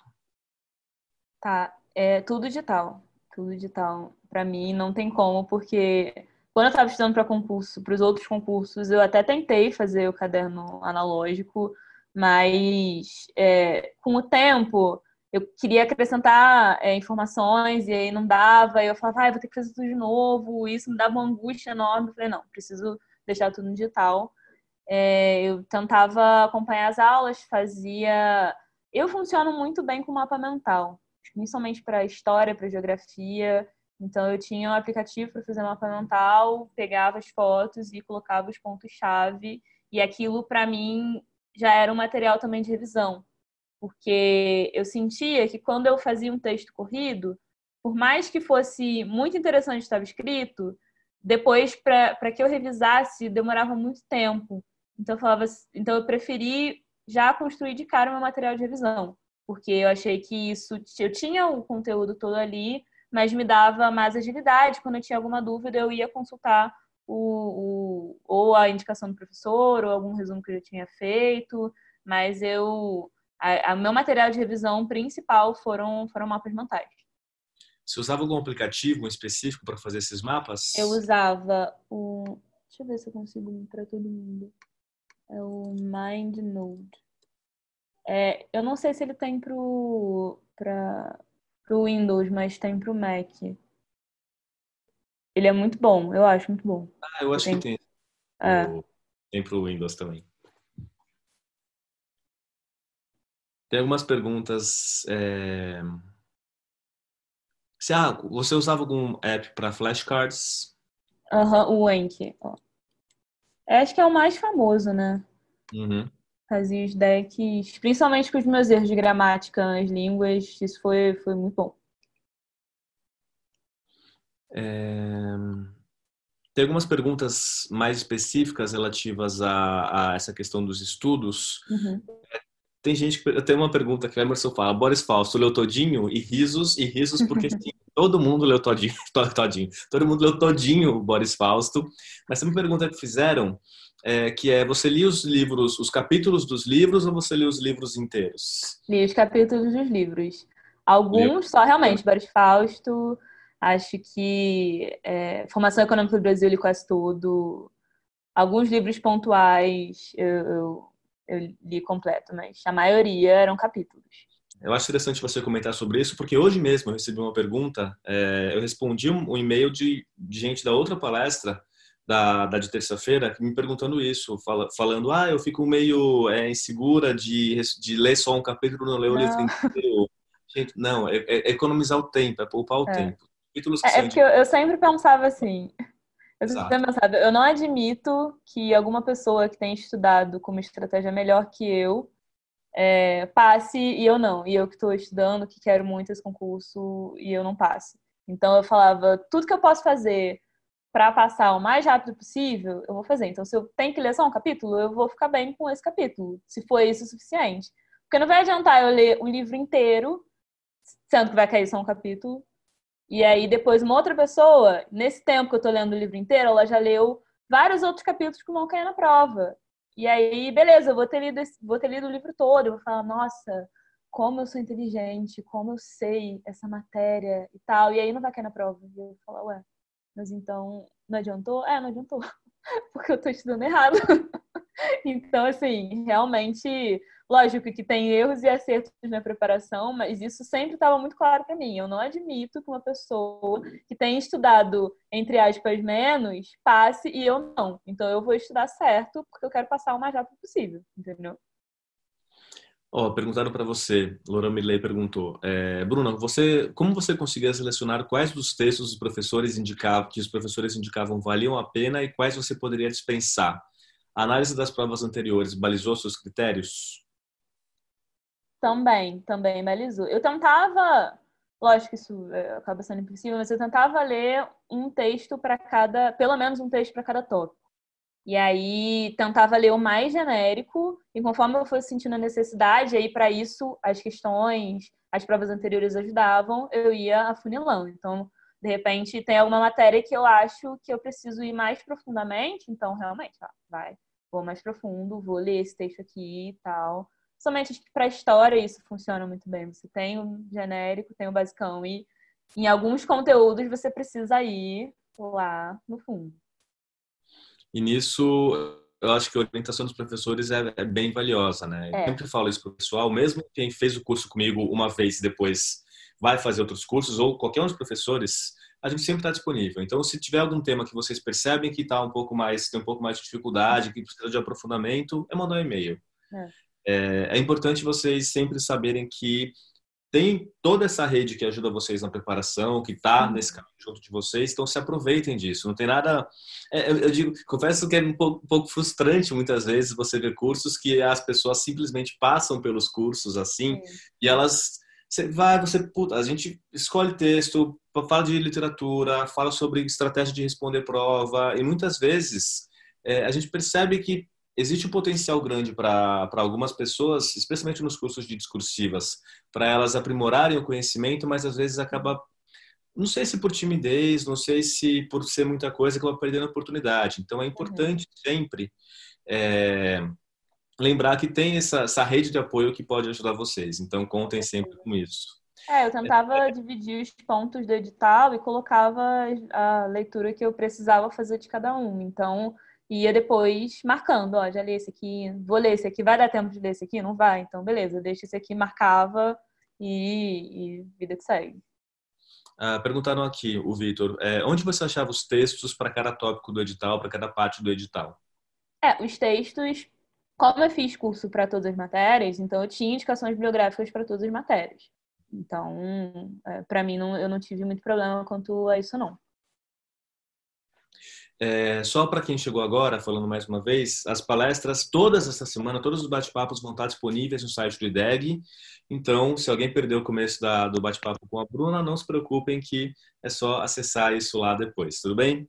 Tá, é tudo digital. Tudo digital. Para mim não tem como, porque quando eu estava estudando para concurso, para os outros concursos, eu até tentei fazer o caderno analógico, mas é, com o tempo eu queria acrescentar é, informações e aí não dava, e eu falava, ah, vou ter que fazer tudo de novo, isso me dava uma angústia enorme. Eu falei, não, preciso deixar tudo no digital. É, eu tentava acompanhar as aulas, fazia. Eu funciono muito bem com mapa mental, principalmente para história, para geografia. Então, eu tinha um aplicativo para fazer mapa mental, pegava as fotos e colocava os pontos-chave, e aquilo, para mim, já era um material também de revisão. porque eu sentia que quando eu fazia um texto corrido, por mais que fosse muito interessante estava escrito, depois para que eu revisasse demorava muito tempo. Então eu falava, então eu preferi já construir de cara o meu material de revisão, porque eu achei que isso eu tinha o conteúdo todo ali, mas me dava mais agilidade. Quando eu tinha alguma dúvida, eu ia consultar o, o ou a indicação do professor ou algum resumo que eu já tinha feito, mas eu o meu material de revisão principal foram foram mapas mentais. Você usava algum aplicativo específico para fazer esses mapas? Eu usava o. Deixa eu ver se eu consigo para todo mundo. É o MindNode. É, eu não sei se ele tem pro, pra, pro Windows, mas tem pro Mac. Ele é muito bom, eu acho muito bom. Ah, eu acho tem... que tem. É. Tem pro Windows também. Tem algumas perguntas. É você, ah, você usava algum app para flashcards? Aham, uhum, o Enki. Acho que é o mais famoso, né? Uhum. Fazia os decks, principalmente com os meus erros de gramática nas línguas, isso foi, foi muito bom. É... Tem algumas perguntas mais específicas relativas a, a essa questão dos estudos. Uhum. Tem gente que tem uma pergunta que o Emerson fala, Boris Fausto leu todinho e risos e risos porque sim, todo mundo leu todinho, todinho, todo mundo leu todinho o Boris Fausto. Mas tem uma pergunta que fizeram é, que é você lia os livros, os capítulos dos livros ou você lia os livros inteiros? Li os capítulos dos livros. Alguns só realmente Boris Fausto. Acho que é, Formação Econômica do Brasil li quase tudo. Alguns livros pontuais eu, eu eu li completo, mas a maioria eram capítulos. Eu acho interessante você comentar sobre isso, porque hoje mesmo eu recebi uma pergunta, é, eu respondi um, um e-mail de, de, gente da outra palestra, da, da de terça-feira, me perguntando isso, fala, falando, ah, eu fico meio é, insegura de, de ler só um capítulo, não ler o livro inteiro. Gente, não, é, é, economizar o tempo, é poupar o é. tempo. Capítulos que é, é porque eu, eu sempre pensava assim, eu, pensado, eu não admito que alguma pessoa que tenha estudado com uma estratégia melhor que eu é, passe e eu não. E eu que estou estudando, que quero muito esse concurso e eu não passe. Então eu falava, tudo que eu posso fazer para passar o mais rápido possível, eu vou fazer. Então se eu tenho que ler só um capítulo, eu vou ficar bem com esse capítulo, se for isso o suficiente. Porque não vai adiantar eu ler um livro inteiro, sendo que vai cair só um capítulo, e aí depois uma outra pessoa, nesse tempo que eu tô lendo o livro inteiro, ela já leu vários outros capítulos que vão cair na prova. E aí, beleza, eu vou ter lido, vou ter lido o livro todo, eu vou falar, nossa, como eu sou inteligente, como eu sei essa matéria e tal. E aí não vai cair na prova. E eu vou falar, ué, mas então não adiantou? É, não adiantou. Porque eu tô estudando errado. então, assim, realmente Lógico que tem erros e acertos na preparação, mas isso sempre estava muito claro para mim. Eu não admito que uma pessoa que tenha estudado, entre aspas, menos, passe e eu não. Então eu vou estudar certo porque eu quero passar o mais rápido possível, entendeu? Oh, perguntaram para você, Laura Milley perguntou, é, Bruna, você, como você conseguia selecionar quais dos textos os professores indicavam, que os professores indicavam valiam a pena e quais você poderia dispensar? A análise das provas anteriores balizou seus critérios? Também, também balizou. Eu tentava, lógico que isso é, acaba sendo impossível, mas eu tentava ler um texto para cada, pelo menos um texto para cada tópico. E aí tentava ler o mais genérico, e conforme eu fosse sentindo a necessidade, aí para isso as questões, as provas anteriores ajudavam, eu ia afunilando. Então, de repente, tem alguma matéria que eu acho que eu preciso ir mais profundamente, então realmente, ó, vai, vou mais profundo, vou ler esse texto aqui e tal. Somente para história isso funciona muito bem. Você tem o genérico, tem o basicão e em alguns conteúdos você precisa ir lá no fundo. E nisso, eu acho que a orientação dos professores é, é bem valiosa, né? É. Eu sempre falo isso para o pessoal, mesmo quem fez o curso comigo uma vez e depois vai fazer outros cursos, ou qualquer um dos professores, a gente sempre está disponível. Então, se tiver algum tema que vocês percebem que está um pouco mais, tem um pouco mais de dificuldade, que precisa de aprofundamento, é mandar um e-mail. É. É, é importante vocês sempre saberem que tem toda essa rede que ajuda vocês na preparação, que está Uhum. nesse caminho junto de vocês, então se aproveitem disso. Não tem nada. é, eu, eu digo, confesso que é um pouco, um pouco frustrante muitas vezes você ver cursos que as pessoas simplesmente passam pelos cursos assim Sim. e elas. Você vai, você. Puta, a gente escolhe texto, fala de literatura, fala sobre estratégia de responder prova, e muitas vezes é, a gente percebe que existe um potencial grande para algumas pessoas, especialmente nos cursos de discursivas, para elas aprimorarem o conhecimento, mas às vezes acaba, não sei se por timidez, não sei se por ser muita coisa, acaba perdendo a oportunidade. Então é importante sempre é, lembrar que tem essa, essa rede de apoio que pode ajudar vocês. Então contem sempre com isso. É, eu tentava dividir os pontos do edital e colocava a leitura que eu precisava fazer de cada um. Então, ia depois marcando, ó, já li esse aqui, vou ler esse aqui, vai dar tempo de ler esse aqui? Não vai, então beleza, deixa esse aqui, marcava e, e vida que segue. Ah, perguntaram aqui, o Vitor, é, onde você achava os textos para cada tópico do edital, para cada parte do edital? É, os textos, como eu fiz curso para todas as matérias, então eu tinha indicações bibliográficas para todas as matérias. Então, é, para mim, não, eu não tive muito problema quanto a isso, não. É, só para quem chegou agora, falando mais uma vez, as palestras todas essa semana, todos os bate-papos vão estar disponíveis no site do IDEG. Então, se alguém perdeu o começo da, do bate-papo com a Bruna, não se preocupem que é só acessar isso lá depois, tudo bem?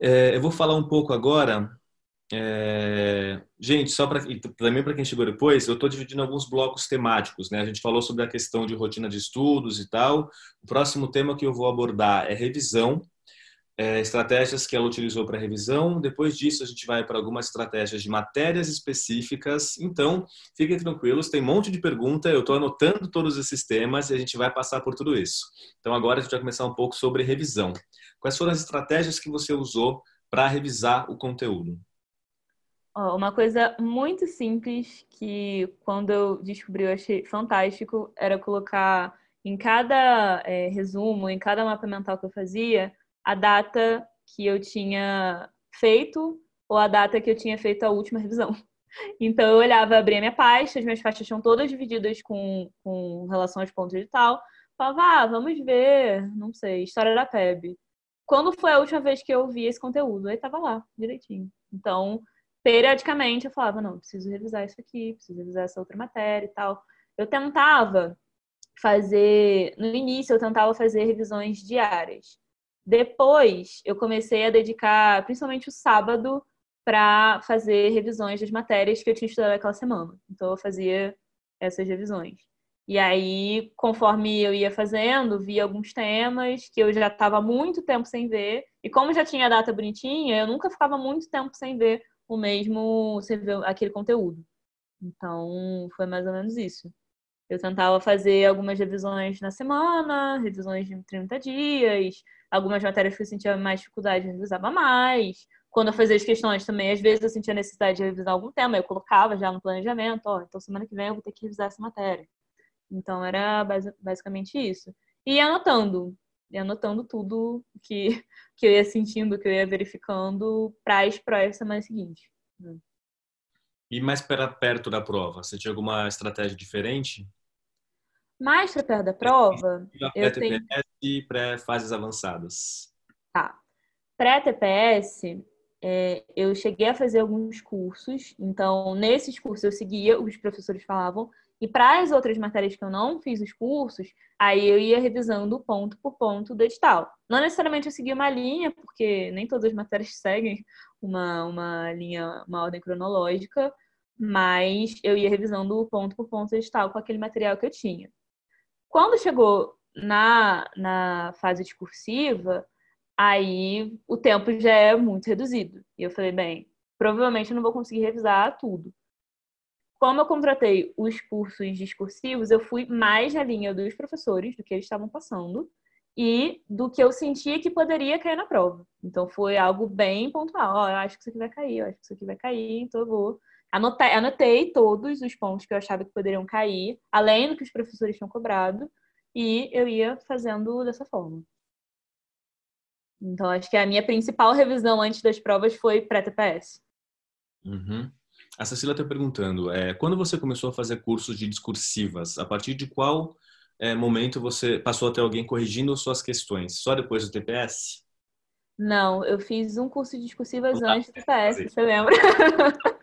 É, eu vou falar um pouco agora. É, gente, só para também para quem chegou depois, eu estou dividindo alguns blocos temáticos, né? A gente falou sobre a questão de rotina de estudos e tal. O próximo tema que eu vou abordar é revisão é, estratégias que ela utilizou para revisão. Depois disso, a gente vai para algumas estratégias de matérias específicas. Então, fiquem tranquilos, tem um monte de pergunta. Eu estou anotando todos esses temas e a gente vai passar por tudo isso. Então, agora a gente vai começar um pouco sobre revisão. Quais foram as estratégias que você usou para revisar o conteúdo? Uma coisa muito simples que, quando eu descobri, eu achei fantástico, era colocar em cada é, resumo, em cada mapa mental que eu fazia, a data que eu tinha feito ou a data que eu tinha feito a última revisão. Então eu olhava, abria minha pasta, as minhas faixas tinham todas divididas com, com relação aos pontos de tal. Falava, ah, vamos ver, não sei, história da PEB. Quando foi a última vez que eu vi esse conteúdo? Aí tava lá, direitinho. Então, periodicamente eu falava, não, preciso revisar isso aqui, preciso revisar essa outra matéria e tal. Eu tentava fazer, no início eu tentava fazer revisões diárias. Depois, eu comecei a dedicar, principalmente o sábado, para fazer revisões das matérias que eu tinha estudado aquela semana. Então, eu fazia essas revisões. E aí, conforme eu ia fazendo, via alguns temas que eu já estava muito tempo sem ver. E como já tinha a data bonitinha, eu nunca ficava muito tempo sem ver o mesmo, sem ver aquele conteúdo. Então, foi mais ou menos isso. Eu tentava fazer algumas revisões na semana, revisões de 30 dias, algumas matérias que eu sentia mais dificuldade, eu revisava mais. Quando eu fazia as questões também, às vezes eu sentia necessidade de revisar algum tema, eu colocava já no planejamento, ó, então semana que vem eu vou ter que revisar essa matéria. Então era basicamente isso. E anotando, e anotando tudo que, que eu ia sentindo, que eu ia verificando para as provas semana seguinte. E mais para perto da prova, você tinha alguma estratégia diferente? Mais para perto da prova, tenho... e pré-fases avançadas. Tá. Pré-TPS, é, eu cheguei a fazer alguns cursos, então nesses cursos eu seguia o que os professores falavam, e para as outras matérias que eu não fiz os cursos, aí eu ia revisando ponto por ponto do edital. Não necessariamente eu seguia uma linha, porque nem todas as matérias seguem uma, uma linha, uma ordem cronológica, mas eu ia revisando ponto por ponto do edital com aquele material que eu tinha. Quando chegou na, na fase discursiva, aí o tempo já é muito reduzido. E eu falei, bem, provavelmente eu não vou conseguir revisar tudo. Como eu contratei os cursos discursivos, eu fui mais na linha dos professores, do que eles estavam passando, e do que eu sentia que poderia cair na prova. Então foi algo bem pontual. Ó, oh, eu acho que isso aqui vai cair, eu acho que isso aqui vai cair, então eu vou. Anotei, anotei todos os pontos que eu achava que poderiam cair, além do que os professores tinham cobrado, e eu ia fazendo dessa forma. Então, acho que a minha principal revisão antes das provas foi pré-TPS. Uhum. A Cecília está perguntando, é, quando você começou a fazer cursos de discursivas, a partir de qual é, momento você passou a ter alguém corrigindo suas questões? Só depois do TPS? Não, eu fiz um curso de discursivas antes do TPS, você lembra?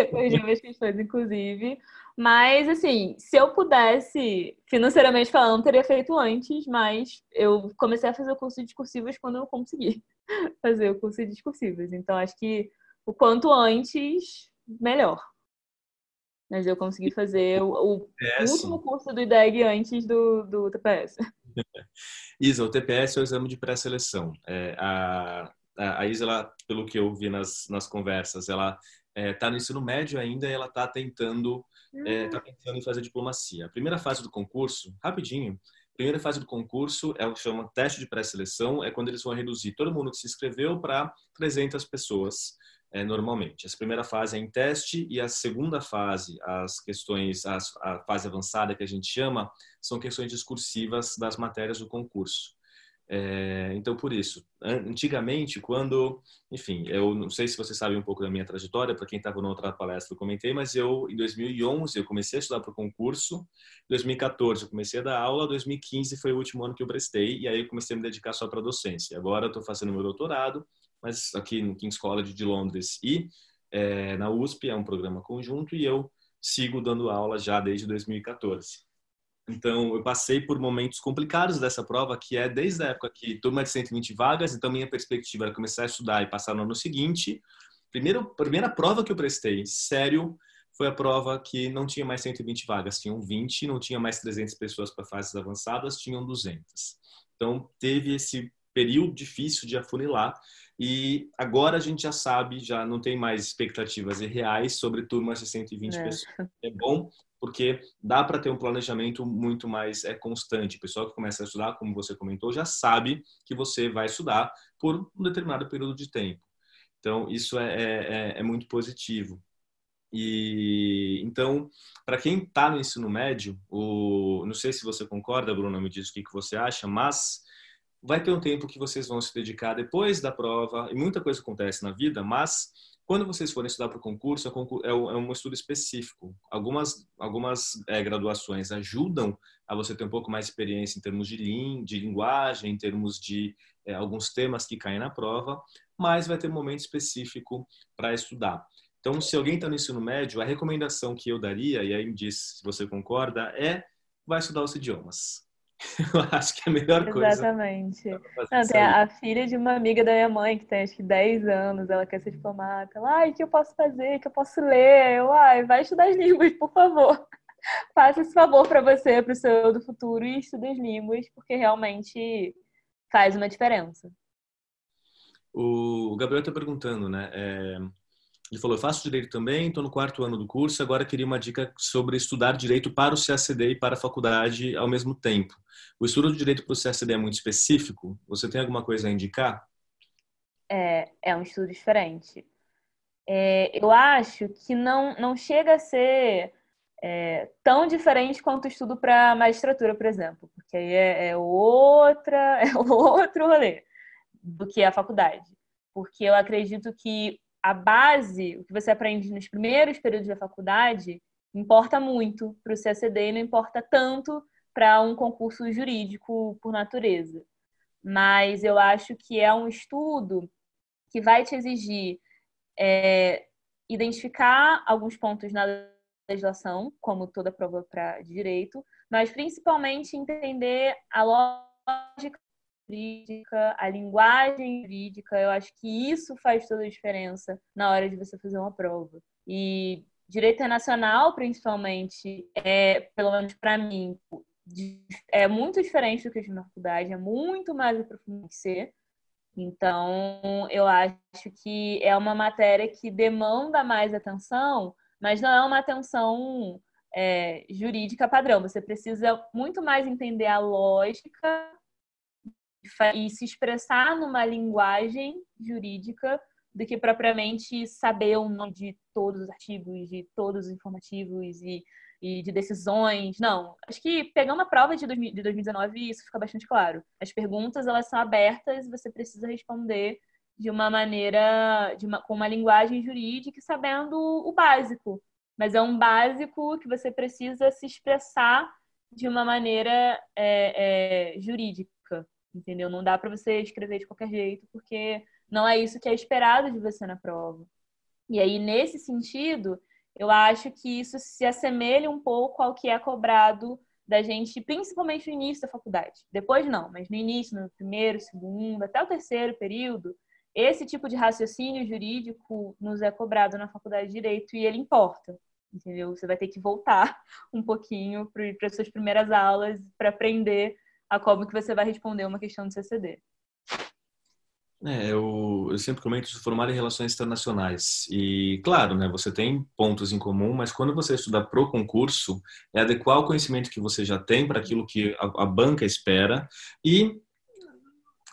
você corrigiu minhas questões, inclusive. Mas, assim, se eu pudesse, financeiramente falando, teria feito antes, mas eu comecei a fazer o curso de discursivas quando eu consegui fazer o curso de discursivas. Então, acho que o quanto antes, melhor. Mas eu consegui fazer o, o último curso do IDEG antes do, do TPS. Isa, o TPS é o exame de pré-seleção. É, a, a Isa, ela, pelo que eu vi nas, nas conversas, ela está é, tá no ensino médio ainda e ela está tentando, é, tá pensando em fazer diplomacia. A primeira fase do concurso, rapidinho, a primeira fase do concurso é o que chama teste de pré-seleção, é quando eles vão reduzir todo mundo que se inscreveu para 300 pessoas é, normalmente. Essa primeira fase é em teste e a segunda fase, as questões, as, a fase avançada que a gente chama, são questões discursivas das matérias do concurso. É, então, por isso, antigamente, quando, enfim, eu não sei se você sabe um pouco da minha trajetória, para quem estava na outra palestra eu comentei, mas eu, em 2011, eu comecei a estudar para o concurso, em 2014 eu comecei a dar aula, 2015 foi o último ano que eu prestei, e aí eu comecei a me dedicar só para docência. Agora eu estou fazendo meu doutorado, mas aqui no King's College de Londres e é, na USP, é um programa conjunto, e eu sigo dando aula já desde 2014. Então, eu passei por momentos complicados dessa prova, que é desde a época que turma de 120 vagas, então minha perspectiva era começar a estudar e passar no ano seguinte. Primeiro, primeira prova que eu prestei, sério, foi a prova que não tinha mais 120 vagas, tinham 20, não tinha mais 300 pessoas para fases avançadas, tinham 200. Então, teve esse período difícil de afunilar e agora a gente já sabe, já não tem mais expectativas reais sobre turmas de 120 é. pessoas. É bom porque dá para ter um planejamento muito mais é, constante. O pessoal que começa a estudar, como você comentou, já sabe que você vai estudar por um determinado período de tempo. Então, isso é, é, é, é muito positivo. E então, para quem está no ensino médio, o, não sei se você concorda, Bruno, me diz o que, que você acha, mas vai ter um tempo que vocês vão se dedicar depois da prova, e muita coisa acontece na vida, mas quando vocês forem estudar para o concurso, é, é um estudo específico. Algumas, algumas é, graduações ajudam a você ter um pouco mais de experiência em termos de, lin, de linguagem, em termos de é, alguns temas que caem na prova, mas vai ter um momento específico para estudar. Então, se alguém está no ensino médio, a recomendação que eu daria, e aí me diz se você concorda, é vai estudar os idiomas. Eu acho que é a melhor coisa. Exatamente. Não, tem a, a, filha de uma amiga da minha mãe, que tem acho que 10 anos, ela quer ser diplomata. Ela, ai, o que eu posso fazer? O que eu posso ler? Eu, ai, vai estudar as línguas, por favor. Faça esse favor para você, para o seu do futuro, e estude as línguas, porque realmente faz uma diferença. O Gabriel está perguntando, né? É ele falou: eu faço direito também, estou no quarto ano do curso, agora queria uma dica sobre estudar direito para o CACD e para a faculdade ao mesmo tempo. O estudo de direito para o CACD é muito específico? Você tem alguma coisa a indicar? É, é um estudo diferente. É, eu acho que não, não chega a ser é, tão diferente quanto o estudo para magistratura, por exemplo, porque aí é, é, outra, é outro rolê do que a faculdade. Porque eu acredito que a base, o que você aprende nos primeiros períodos da faculdade, importa muito para o CACD e não importa tanto para um concurso jurídico por natureza. Mas eu acho que é um estudo que vai te exigir é, identificar alguns pontos na legislação, como toda prova para direito, mas principalmente entender a lógica jurídica, a linguagem jurídica, eu acho que isso faz toda a diferença na hora de você fazer uma prova. E direito internacional, principalmente, é, pelo menos para mim, é muito diferente do que eu na faculdade, é muito mais aprofundo que ser. Então, eu acho que é uma matéria que demanda mais atenção, mas não é uma atenção é, jurídica padrão. Você precisa muito mais entender a lógica e se expressar numa linguagem jurídica do que propriamente saber o nome de todos os artigos, de todos os informativos e, e de decisões. Não, acho que pegando a prova de, 2019 isso fica bastante claro. As perguntas elas são abertas e você precisa responder de uma maneira, de uma, com uma linguagem jurídica e sabendo o básico. Mas é um básico que você precisa se expressar de uma maneira é, é, jurídica, entendeu? Não dá para você escrever de qualquer jeito, porque não é isso que é esperado de você na prova. E aí, nesse sentido, eu acho que isso se assemelha um pouco ao que é cobrado da gente, principalmente no início da faculdade. Depois não, mas no início, no primeiro, segundo, até o terceiro período, esse tipo de raciocínio jurídico nos é cobrado na faculdade de direito e ele importa entendeu? Você vai ter que voltar um pouquinho para as suas primeiras aulas para aprender a como que você vai responder uma questão do CCD. É, eu, eu sempre comento de formar em relações internacionais. E, claro, né, você tem pontos em comum, mas quando você estuda pro concurso, é adequar o conhecimento que você já tem para aquilo que a, a banca espera e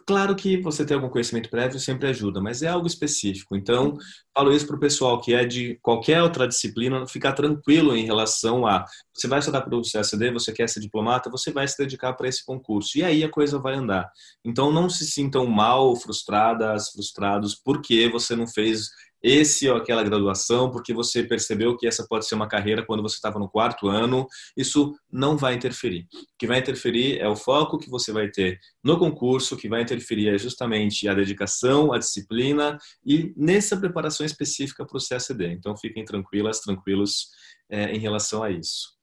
Claro que você ter algum conhecimento prévio sempre ajuda, mas é algo específico. Então, falo isso para o pessoal que é de qualquer outra disciplina, ficar tranquilo em relação a você vai estudar para o CSD, você quer ser diplomata, você vai se dedicar para esse concurso. E aí a coisa vai andar. Então, não se sintam mal, frustradas, frustrados, porque você não fez esse ou aquela graduação, porque você percebeu que essa pode ser uma carreira quando você estava no quarto ano, isso não vai interferir. O que vai interferir é o foco que você vai ter no concurso, o que vai interferir é justamente a dedicação, a disciplina e nessa preparação específica para o CSD. Então fiquem tranquilas, tranquilos é, em relação a isso.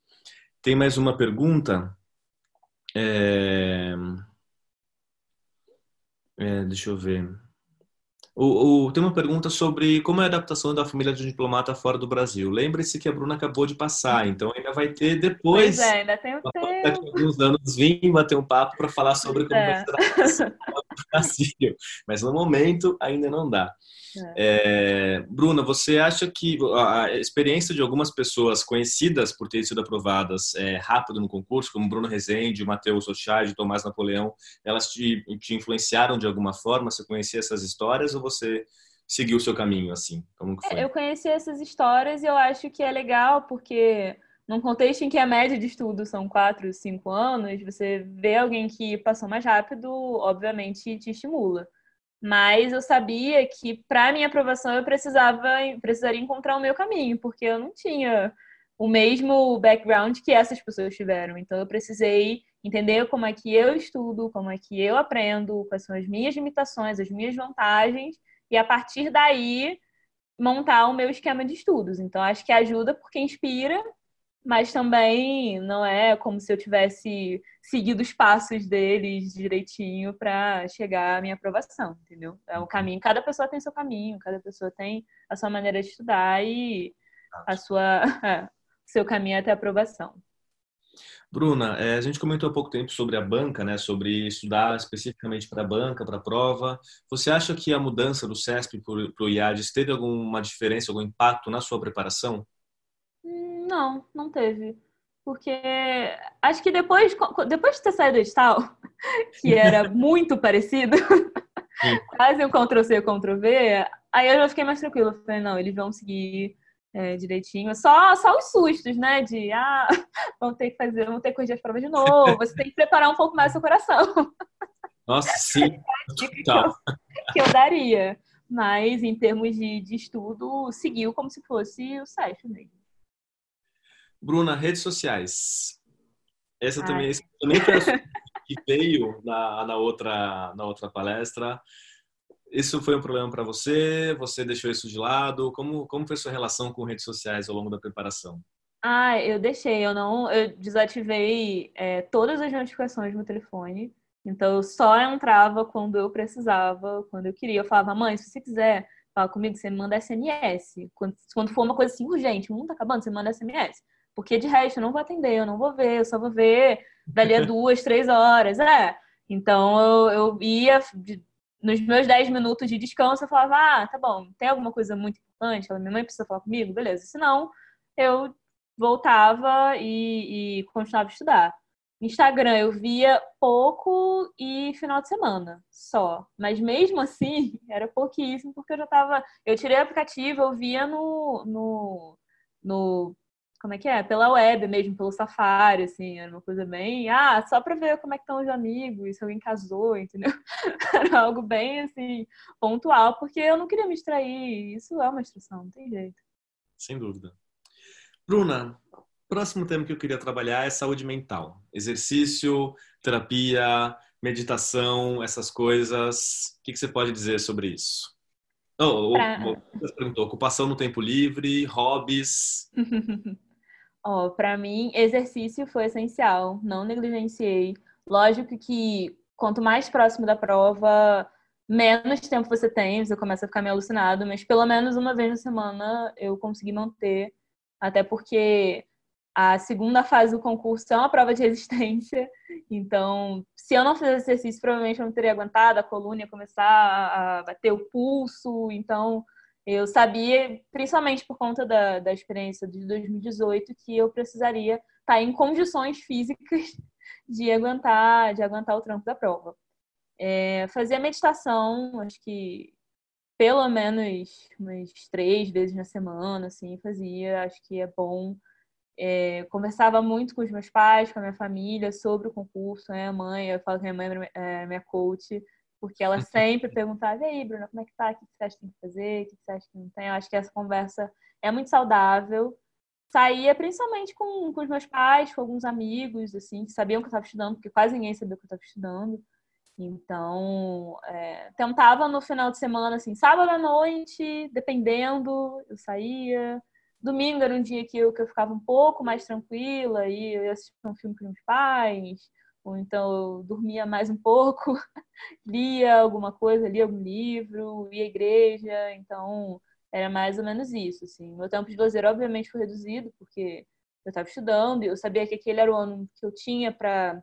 Tem mais uma pergunta? É... É, deixa eu ver. O, o, tem uma pergunta sobre como é a adaptação da família de um diplomata fora do Brasil. Lembre-se que a Bruna acabou de passar, então ainda vai ter depois. Pois é, ainda tem um tempo. Daqui alguns anos vir bater um papo para falar sobre como é. vai ser a Brasil. Mas no momento ainda não dá. É. É, Bruna, você acha que a experiência de algumas pessoas conhecidas por terem sido aprovadas é, rápido no concurso, como Bruno Rezende, Matheus Rochard, Tomás Napoleão, elas te, te influenciaram de alguma forma? Você conhecia essas histórias ou você seguiu o seu caminho assim? Como que foi? Eu conheci essas histórias e eu acho que é legal porque num contexto em que a média de estudo são quatro, cinco anos, você vê alguém que passou mais rápido, obviamente te estimula mas eu sabia que para minha aprovação eu precisava precisaria encontrar o meu caminho, porque eu não tinha o mesmo background que essas pessoas tiveram. Então eu precisei entender como é que eu estudo, como é que eu aprendo, quais são as minhas limitações, as minhas vantagens e a partir daí montar o meu esquema de estudos. Então acho que ajuda porque inspira mas também não é como se eu tivesse seguido os passos deles direitinho para chegar à minha aprovação, entendeu? É um caminho, cada pessoa tem seu caminho, cada pessoa tem a sua maneira de estudar e a sua seu caminho até a aprovação. Bruna, é, a gente comentou há pouco tempo sobre a banca, né? Sobre estudar especificamente para a banca, para a prova. Você acha que a mudança do CESP para o IADES teve alguma diferença, algum impacto na sua preparação? Não, não teve. Porque acho que depois, depois de ter saído do edital, que era muito parecido, quase um Ctrl-C, Ctrl-V, aí eu já fiquei mais tranquila. Falei, não, eles vão seguir é, direitinho. Só, só os sustos, né? De, ah, vão ter que fazer, vão ter que corrigir as provas de novo. Você tem que preparar um pouco mais seu coração. Nossa, sim. Total. Que, eu, que eu daria. Mas, em termos de, de estudo, seguiu como se fosse o CEF mesmo. Bruna, redes sociais. Essa Ai. também, também foi a que veio na, na, outra, na outra palestra. Isso foi um problema para você? Você deixou isso de lado? Como, como foi sua relação com redes sociais ao longo da preparação? Ah, eu deixei, eu não, eu desativei é, todas as notificações no telefone. Então eu só entrava quando eu precisava, quando eu queria. Eu falava, mãe, se você quiser falar comigo, você me manda SMS. Quando, quando for uma coisa assim urgente, o mundo tá acabando, você manda SMS. Porque de resto eu não vou atender, eu não vou ver, eu só vou ver dali a duas, três horas. É. Então eu, eu ia nos meus dez minutos de descanso, eu falava, ah, tá bom, tem alguma coisa muito importante? Ela, minha mãe precisa falar comigo? Beleza. Senão, eu voltava e, e continuava a estudar. Instagram eu via pouco e final de semana só. Mas mesmo assim, era pouquíssimo, porque eu já tava. Eu tirei o aplicativo, eu via no, no, no como é que é? Pela web mesmo, pelo Safari, assim, era uma coisa bem, ah, só para ver como é que estão os amigos, se alguém casou, entendeu? Era algo bem, assim, pontual, porque eu não queria me distrair, isso é uma instrução, não tem jeito. Sem dúvida. Bruna, próximo tema que eu queria trabalhar é saúde mental. Exercício, terapia, meditação, essas coisas. O que, você pode dizer sobre isso? Oh, pra... Perguntou, ocupação no tempo livre, hobbies. oh, para mim, exercício foi essencial, não negligenciei. Lógico que quanto mais próximo da prova, menos tempo você tem, você começa a ficar meio alucinado, mas pelo menos uma vez na semana eu consegui manter, até porque a segunda fase do concurso é uma prova de resistência, então se eu não fizesse exercício, provavelmente eu não teria aguentado, a coluna ia começar a bater o pulso, então eu sabia, principalmente por conta da, da experiência de 2018, que eu precisaria estar em condições físicas de aguentar, de aguentar o trampo da prova. É, fazia meditação, acho que pelo menos umas três vezes na semana, assim, fazia. Acho que é bom é, conversava muito com os meus pais, com a minha família sobre o concurso, né? A mãe, eu falo que minha mãe é minha coach, porque ela sempre perguntava, e aí, Bruna, como é que tá? O que você acha que tem que fazer? O que você acha que não tem? Eu acho que essa conversa é muito saudável. Saía principalmente com, com os meus pais, com alguns amigos, assim, que sabiam que eu estava estudando, porque quase ninguém sabia que eu estava estudando. Então, é, tentava no final de semana, assim, sábado à noite, dependendo, eu saía, Domingo era um dia que eu, que eu ficava um pouco mais tranquila e eu assistia um filme com meus pais, ou então eu dormia mais um pouco, lia alguma coisa, lia algum livro, ia à igreja, então era mais ou menos isso, assim. Meu tempo de lazer, obviamente, foi reduzido, porque eu estava estudando eu sabia que aquele era o ano que eu tinha para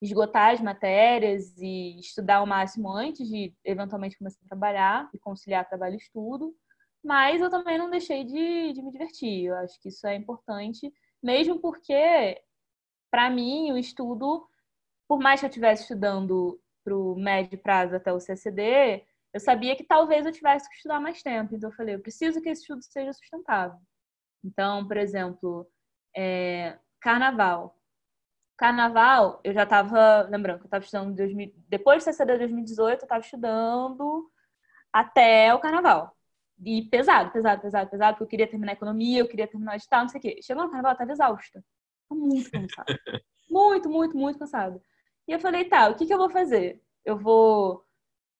esgotar as matérias e estudar o máximo antes de eventualmente começar a trabalhar e conciliar trabalho e estudo. Mas eu também não deixei de, de me divertir. Eu acho que isso é importante, mesmo porque, para mim, o estudo, por mais que eu estivesse estudando para o médio prazo até o CCD, eu sabia que talvez eu tivesse que estudar mais tempo. Então, eu falei, eu preciso que esse estudo seja sustentável. Então, por exemplo, é, carnaval. Carnaval, eu já estava, lembrando que eu estava estudando 2000, depois do CCD de 2018, eu estava estudando até o carnaval. E pesado, pesado, pesado, pesado, porque eu queria terminar a economia, eu queria terminar de tal, não sei o quê. Chegou no carnaval, eu tava exausta. Tava muito cansada. muito, muito, muito cansada. E eu falei, tá, o que, que eu vou fazer? Eu vou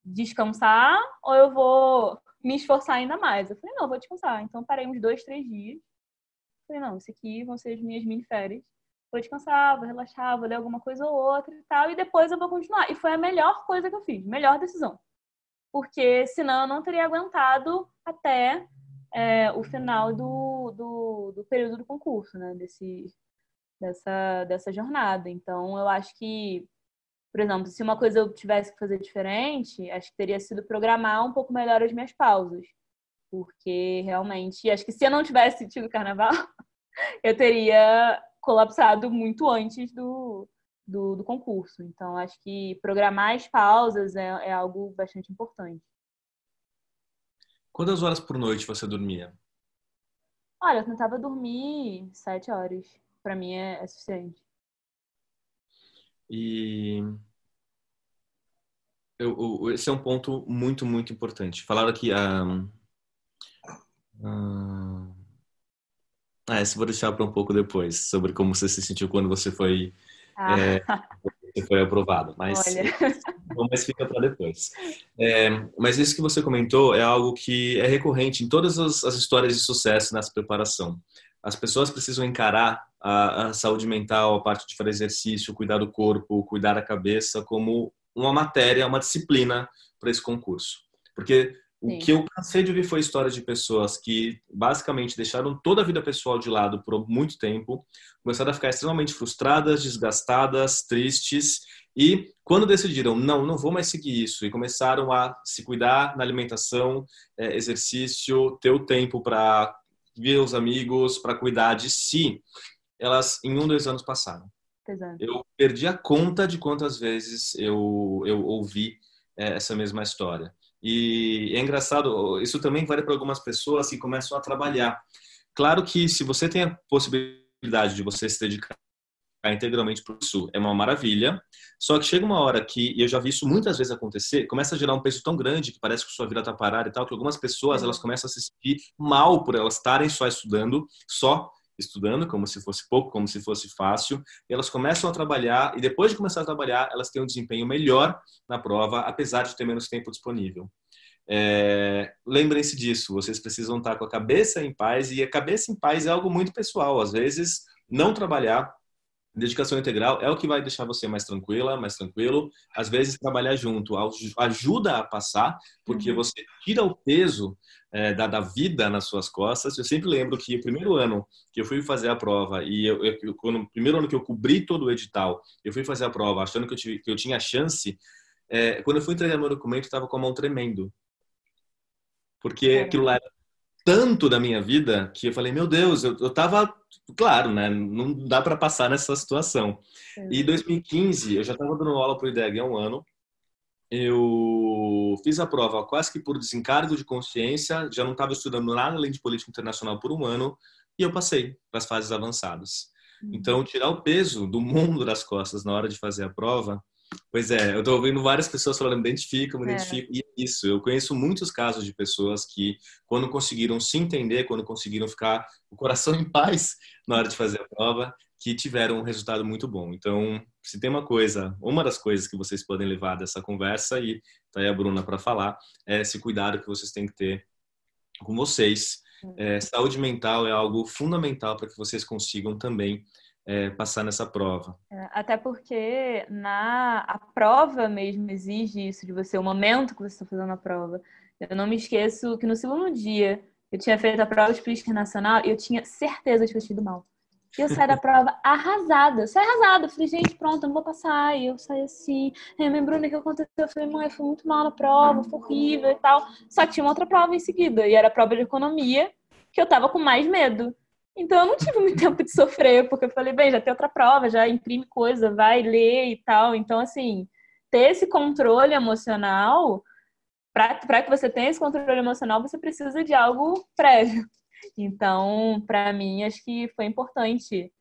descansar ou eu vou me esforçar ainda mais? Eu falei, não, eu vou descansar. Então, parei uns dois, três dias. Falei, não, isso aqui vão ser as minhas mini férias. Vou descansar, vou relaxar, vou ler alguma coisa ou outra e tal, e depois eu vou continuar. E foi a melhor coisa que eu fiz, melhor decisão porque senão eu não teria aguentado até é, o final do, do, do, período do concurso, né? Desse, dessa, dessa jornada. Então, eu acho que, por exemplo, se uma coisa eu tivesse que fazer diferente, acho que teria sido programar um pouco melhor as minhas pausas. Porque realmente, acho que se eu não tivesse tido carnaval, eu teria colapsado muito antes do, do, do concurso. Então, acho que programar as pausas é, é algo bastante importante. Quantas horas por noite você dormia? Olha, eu tentava dormir sete horas. Para mim é, é, suficiente. E eu, eu, esse é um ponto muito, muito importante. Falaram aqui. Um, um, ah, esse vou deixar para um pouco depois, sobre como você se sentiu quando você foi ah. É, foi aprovado, mas, mas fica para depois. É, mas isso que você comentou é algo que é recorrente em todas as, as histórias de sucesso nessa preparação. As pessoas precisam encarar a, a, saúde mental, a parte de fazer exercício, cuidar do corpo, cuidar da cabeça, como uma matéria, uma disciplina para esse concurso. Porque o Sim. que eu cansei de ouvir foi histórias de pessoas que basicamente deixaram toda a vida pessoal de lado por muito tempo, começaram a ficar extremamente frustradas, desgastadas, tristes e quando decidiram não, não vou mais seguir isso e começaram a se cuidar na alimentação, é, exercício, ter o tempo para ver os amigos, para cuidar de si, elas em um dois anos passaram. Exato. Eu perdi a conta de quantas vezes eu eu ouvi é, essa mesma história. E é engraçado, isso também vale para algumas pessoas que começam a trabalhar. Claro que se você tem a possibilidade de você se dedicar integralmente para isso, é uma maravilha. Só que chega uma hora que, e eu já vi isso muitas vezes acontecer, começa a gerar um peso tão grande que parece que sua vida está parada e tal, que algumas pessoas elas começam a se sentir mal por elas estarem só estudando, só estudando como se fosse pouco, como se fosse fácil, e elas começam a trabalhar, e depois de começar a trabalhar, elas têm um desempenho melhor na prova, apesar de ter menos tempo disponível. É, Lembrem-se disso, vocês precisam estar com a cabeça em paz, e a cabeça em paz é algo muito pessoal. Às vezes, não trabalhar dedicação integral é o que vai deixar você mais tranquila, mais tranquilo. Às vezes, trabalhar junto ajuda a passar, porque uhum. você tira o peso é, da, da, vida nas suas costas. Eu sempre lembro que o primeiro ano que eu fui fazer a prova, e eu, eu, quando, o primeiro ano que eu cobri todo o edital, eu fui fazer a prova achando que eu, tive, que eu tinha chance. É, quando eu fui entregar meu documento, estava com a mão tremendo. Porque aquilo lá era tanto da minha vida que eu falei, meu Deus, eu, eu tava, claro, né? Não dá para passar nessa situação. É. E 2015, eu já estava dando aula para o IDEG há um ano. Eu fiz a prova quase que por desencargo de consciência, já não estava estudando nada além de política internacional por um ano e eu passei para as fases avançadas. Uhum. Então, tirar o peso do mundo das costas na hora de fazer a prova Pois é, eu estou ouvindo várias pessoas falando, me identifico, me é. identifico. E é isso, eu conheço muitos casos de pessoas que, quando conseguiram se entender, quando conseguiram ficar o coração em paz na hora de fazer a prova, que tiveram um resultado muito bom. Então, se tem uma coisa, uma das coisas que vocês podem levar dessa conversa, e tá aí a Bruna para falar, é esse cuidado que vocês têm que ter com vocês. É, saúde mental é algo fundamental para que vocês consigam também é, passar nessa prova. É, até porque na a prova mesmo exige isso de você, o momento que você está fazendo a prova. Eu não me esqueço que no segundo dia eu tinha feito a prova de política nacional e eu tinha certeza de que eu tinha ido mal. E eu saí da prova arrasada, saí arrasada. Eu falei, gente, pronto, eu não vou passar. E eu saí assim. Minha Bruna, o que aconteceu? Eu falei, mãe, eu fui muito mal na prova, foi horrível e tal. Só tinha uma outra prova em seguida, e era a prova de economia, que eu tava com mais medo. Então eu não tive muito tempo de sofrer, porque eu falei, bem, já tem outra prova, já imprime coisa, vai ler e tal. Então, assim, ter esse controle emocional, para que você tenha esse controle emocional, você precisa de algo prévio. Então, para mim, acho que foi importante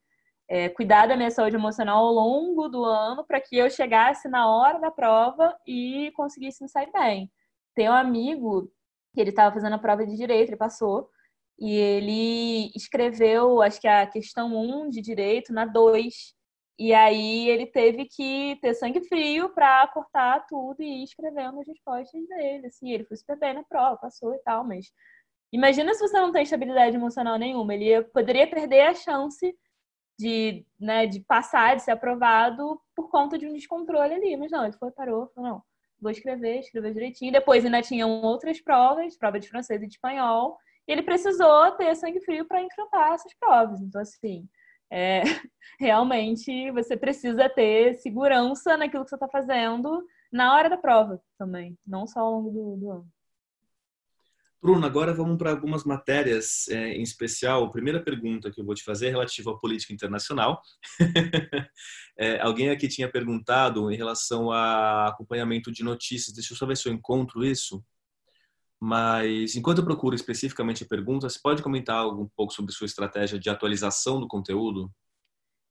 é, cuidar da minha saúde emocional ao longo do ano para que eu chegasse na hora da prova e conseguisse me sair bem. Tem um amigo que ele estava fazendo a prova de direito, ele passou, e ele escreveu, acho que a questão 1 de direito na 2. E aí ele teve que ter sangue frio para cortar tudo e ir escrevendo as respostas dele. Assim, ele foi super bem na prova, passou e tal, mas imagina se você não tem estabilidade emocional nenhuma. Ele ia, poderia perder a chance de, né, de passar, de ser aprovado por conta de um descontrole ali. Mas não, ele foi, parou, falou, não, vou escrever, escrever direitinho. Depois ainda tinham outras provas, prova de francês e de espanhol e ele precisou ter sangue frio para enfrentar essas provas. Então, assim, é, realmente você precisa ter segurança naquilo que você está fazendo na hora da prova também, não só ao longo do, do ano. Bruno, agora vamos para algumas matérias é, em especial. A primeira pergunta que eu vou te fazer é relativa à política internacional. é, alguém aqui tinha perguntado em relação a acompanhamento de notícias. Deixa eu só ver se eu encontro isso. Mas enquanto eu procuro especificamente a pergunta, você pode comentar um pouco sobre sua estratégia de atualização do conteúdo?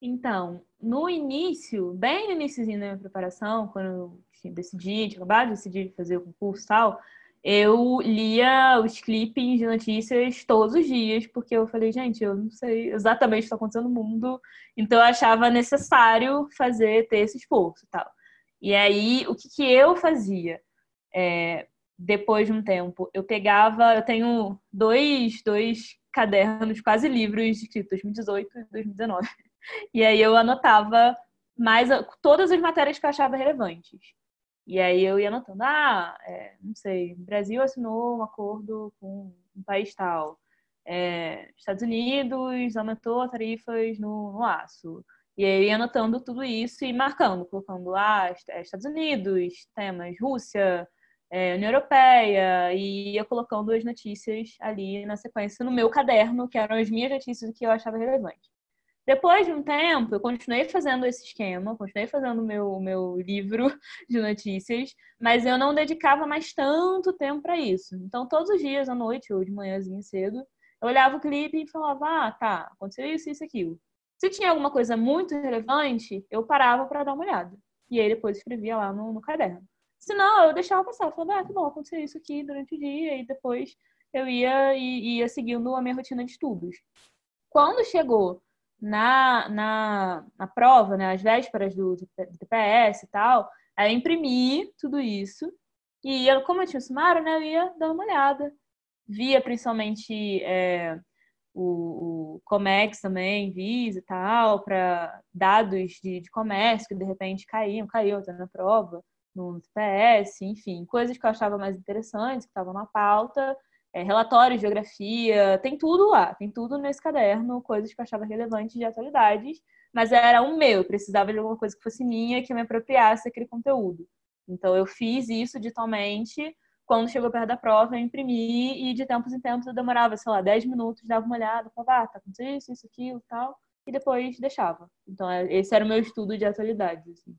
Então, no início, bem no início da minha preparação, quando eu decidi, tinha acabado de decidir fazer o concurso e tal, eu lia os clipes de notícias todos os dias, porque eu falei, gente, eu não sei exatamente o que está acontecendo no mundo, então eu achava necessário fazer, ter esse esforço e tal. E aí, o que, que eu fazia? É, depois de um tempo. Eu pegava, eu tenho dois, dois cadernos, quase livros, escritos 2018 e 2019. E aí eu anotava mais todas as matérias que eu achava relevantes. E aí eu ia anotando, ah, é, não sei, o Brasil assinou um acordo com um país tal. É, Estados Unidos aumentou tarifas no, no aço. E aí anotando tudo isso e marcando, colocando, ah, Estados Unidos, temas Rússia, é, União Europeia, e ia colocando as notícias ali na sequência no meu caderno, que eram as minhas notícias que eu achava relevante. Depois de um tempo, eu continuei fazendo esse esquema, continuei fazendo o meu, meu livro de notícias, mas eu não dedicava mais tanto tempo para isso. Então, todos os dias, à noite ou de manhãzinha cedo, eu olhava o clipe e falava: ah, tá, aconteceu isso, isso, aquilo. Se tinha alguma coisa muito relevante, eu parava para dar uma olhada. E aí depois escrevia lá no, no caderno. Senão, eu deixava passar. Eu falava, ah, tá bom, aconteceu isso aqui durante o dia, e depois eu ia e ia seguindo a minha rotina de estudos. Quando chegou na, na, na prova, né, as vésperas do, do TPS e tal, aí eu imprimi tudo isso e eu, como eu tinha o sumário, né, eu ia dar uma olhada. Via principalmente é, o, o Comex também, Visa e tal, para dados de, de comércio que de repente caíam, até na prova, no TPS, enfim, coisas que eu achava mais interessantes, que estavam na pauta, é, relatórios, geografia, tem tudo lá, tem tudo nesse caderno, coisas que eu achava relevantes de atualidades, mas era um meu, eu precisava de alguma coisa que fosse minha, que eu me apropriasse daquele conteúdo. Então eu fiz isso digitalmente, quando chegou perto da prova, eu imprimi e de tempos em tempos eu demorava, sei lá, 10 minutos, dava uma olhada, falava, ah, tá acontecendo isso, isso, aquilo tal, e depois deixava. Então, é, esse era o meu estudo de atualidades. Assim.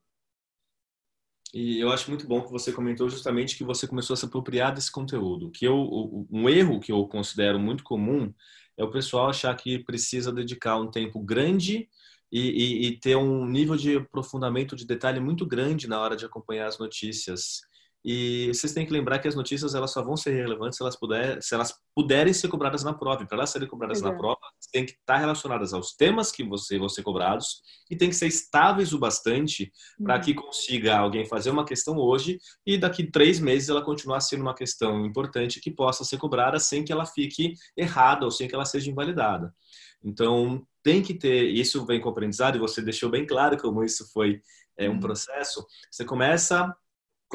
E eu acho muito bom que você comentou justamente que você começou a se apropriar desse conteúdo. Que eu, um erro que eu considero muito comum é o pessoal achar que precisa dedicar um tempo grande e, e, e ter um nível de aprofundamento de detalhe muito grande na hora de acompanhar as notícias. E vocês têm que lembrar que as notícias elas só vão ser relevantes se elas, puder, se elas puderem ser cobradas na prova. E para elas serem cobradas Exato. na prova, tem que estar relacionadas aos temas que você vão ser cobrados e tem que ser estáveis o bastante para uhum. que consiga alguém fazer uma questão hoje e daqui três meses ela continuar sendo uma questão importante que possa ser cobrada sem que ela fique errada ou sem que ela seja invalidada. Então, tem que ter, isso vem com o aprendizado, e você deixou bem claro como isso foi é, um uhum. processo. Você começa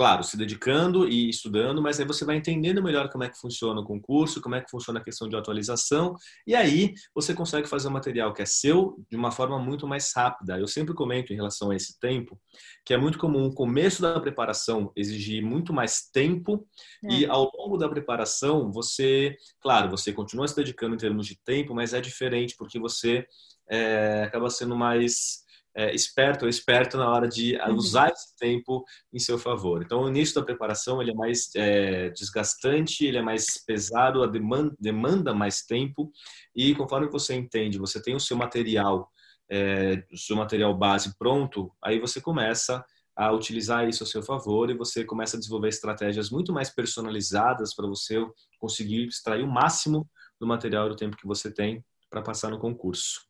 claro, se dedicando e estudando, mas aí você vai entendendo melhor como é que funciona o concurso, como é que funciona a questão de atualização, e aí você consegue fazer um material que é seu de uma forma muito mais rápida. Eu sempre comento em relação a esse tempo, que é muito comum o começo da preparação exigir muito mais tempo, é. e ao longo da preparação, você, claro, você continua se dedicando em termos de tempo, mas é diferente, porque você é, acaba sendo mais é, esperto ou esperto na hora de uhum. usar esse tempo em seu favor. Então, o início da preparação ele é mais é, desgastante, ele é mais pesado, a demanda, demanda mais tempo e conforme você entende, você tem o seu material, é, o seu material base pronto, aí você começa a utilizar isso a seu favor e você começa a desenvolver estratégias muito mais personalizadas para você conseguir extrair o máximo do material do tempo que você tem para passar no concurso.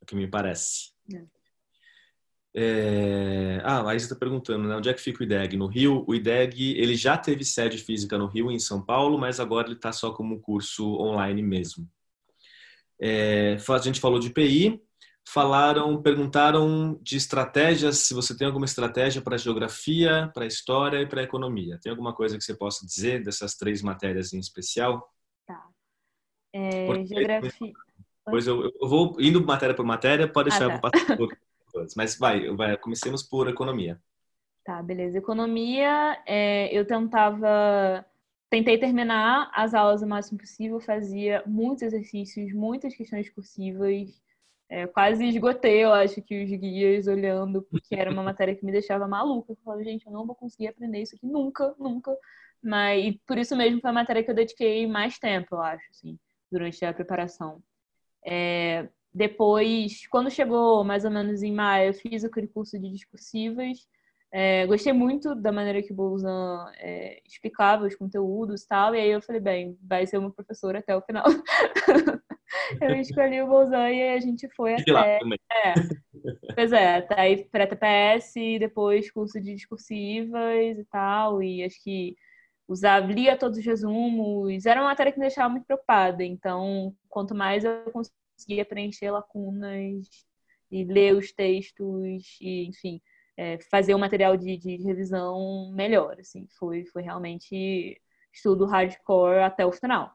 É o que me parece. É. É... Ah, a Isa está perguntando, né? Onde é que fica o IDEG? No Rio? O IDEG, ele já teve sede física no Rio e em São Paulo, mas agora ele está só como curso online mesmo. É... A gente falou de PI, falaram, perguntaram de estratégias, se você tem alguma estratégia para geografia, para história e para economia. Tem alguma coisa que você possa dizer dessas três matérias em especial? Tá. É, geografia. Pois eu, eu, vou indo matéria por matéria, pode deixar ah, tá. passar Mas vai, vai, comecemos por economia. Tá, beleza. Economia, é, eu tentava. Tentei terminar as aulas o máximo possível, fazia muitos exercícios, muitas questões cursivas. É, quase esgotei, eu acho, que os guias olhando, porque era uma matéria que me deixava maluca. Eu falava, gente, eu não vou conseguir aprender isso aqui nunca, nunca. Mas e por isso mesmo foi a matéria que eu dediquei mais tempo, eu acho, assim, durante a preparação. É, depois, quando chegou mais ou menos em maio, eu fiz aquele curso de discursivas. É, gostei muito da maneira que o Bolzan é, explicava os conteúdos e tal. E aí eu falei, bem, vai ser uma professora até o final. eu escolhi o Bolzan e a gente foi até... Lá. É. Pois é, tá aí pré-TPS, depois curso de discursivas e tal. E acho que usava, lia todos os resumos. Era uma matéria que me deixava muito preocupada. Então, quanto mais eu conseguia preencher lacunas e ler os textos e, enfim, é, fazer um material de, de, revisão melhor, assim. Foi, foi realmente estudo hardcore até o final.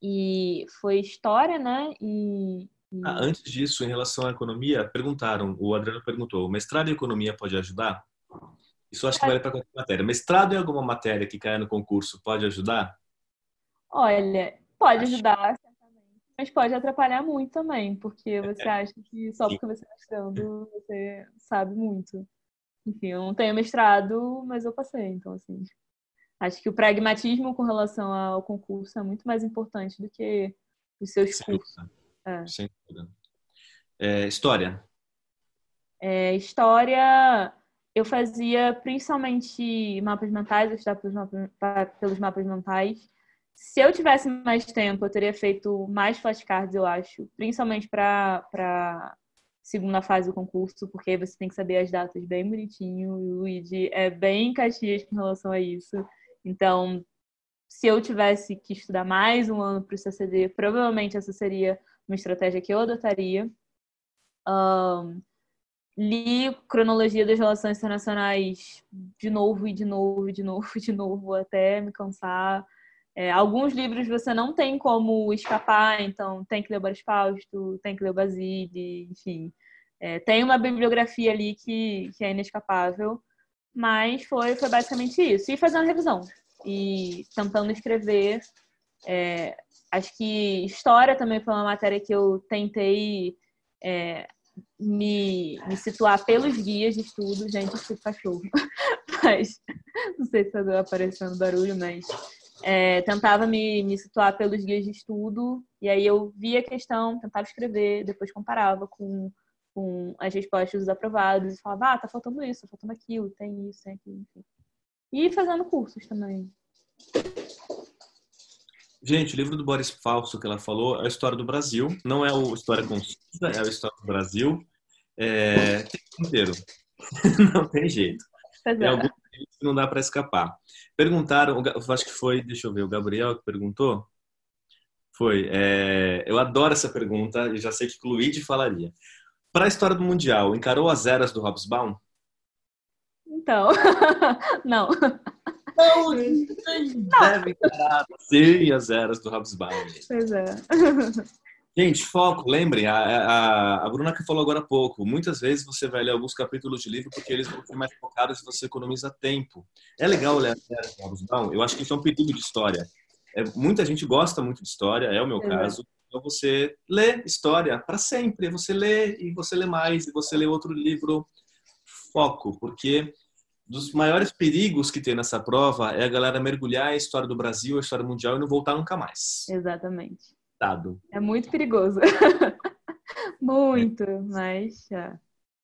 E foi história, né? E. Ah, antes disso, em relação à economia, perguntaram, o Adriano perguntou, mestrado em economia pode ajudar? Isso acho que vale para qualquer matéria. Mestrado em alguma matéria que caia no concurso pode ajudar? Olha, pode acho. ajudar mas pode atrapalhar muito também, porque você acha que só porque você está estudando você sabe muito. Enfim, eu não tenho mestrado, mas eu passei, então assim. Acho que o pragmatismo com relação ao concurso é muito mais importante do que os seus Sem cursos. Dúvida. É. Sem dúvida. É, história. É, história, eu fazia principalmente mapas mentais, eu estudava pelos mapas, pelos mapas mentais. se eu tivesse mais tempo, eu teria feito mais flashcards, eu acho. Principalmente para segunda fase do concurso, porque você tem que saber as datas bem bonitinho. E o Luigi é bem caxias com relação a isso. Então, se eu tivesse que estudar mais um ano para o CCD, provavelmente essa seria uma estratégia que eu adotaria. Um, li cronologia das relações internacionais de novo e de novo e de novo e de novo até me cansar. É, alguns livros você não tem como escapar, então tem que ler o Boris Fausto, tem que ler o Basile, enfim. É, tem uma bibliografia ali que, que é inescapável, mas foi, foi basicamente isso. E fazendo revisão e tentando escrever. É, acho que história também foi uma matéria que eu tentei é, me, me situar pelos guias de estudo. Gente, isso cachorro. mas não sei se está aparecendo barulho, mas é, tentava me, me situar pelos guias de estudo, e aí eu via a questão, tentava escrever, depois comparava com, com as respostas dos aprovados, e falava, ah, tá faltando isso, tá faltando aquilo, tem isso, tem aquilo, enfim. E fazendo cursos também. Gente, o livro do Boris Falso que ela falou é a história do Brasil. Não é o História Concisa, é a história do Brasil. É... Tem inteiro. não tem jeito. Pois é. alguns que não dá para escapar. Perguntaram, acho que foi, deixa eu ver, o Gabriel que perguntou. Foi. É, eu adoro essa pergunta e já sei que o Luigi falaria. Para a história do Mundial, encarou as eras do Hobsbawm? Então, não. Não, deve encarar sim as eras do Hobsbawm. Pois é. Gente, foco, lembrem, a, a, a Bruna que falou agora há pouco, muitas vezes você vai ler alguns capítulos de livro porque eles vão ser mais focados e você economiza tempo. É legal ler as não? Eu acho que isso é um pedido de história. É, muita gente gosta muito de história, é o meu é. caso. Então você lê história para sempre, você lê e você lê mais e você lê outro livro. Foco, porque dos maiores perigos que tem nessa prova é a galera mergulhar a história do Brasil, a história mundial e não voltar nunca mais. Exatamente. É muito perigoso. muito, mas já.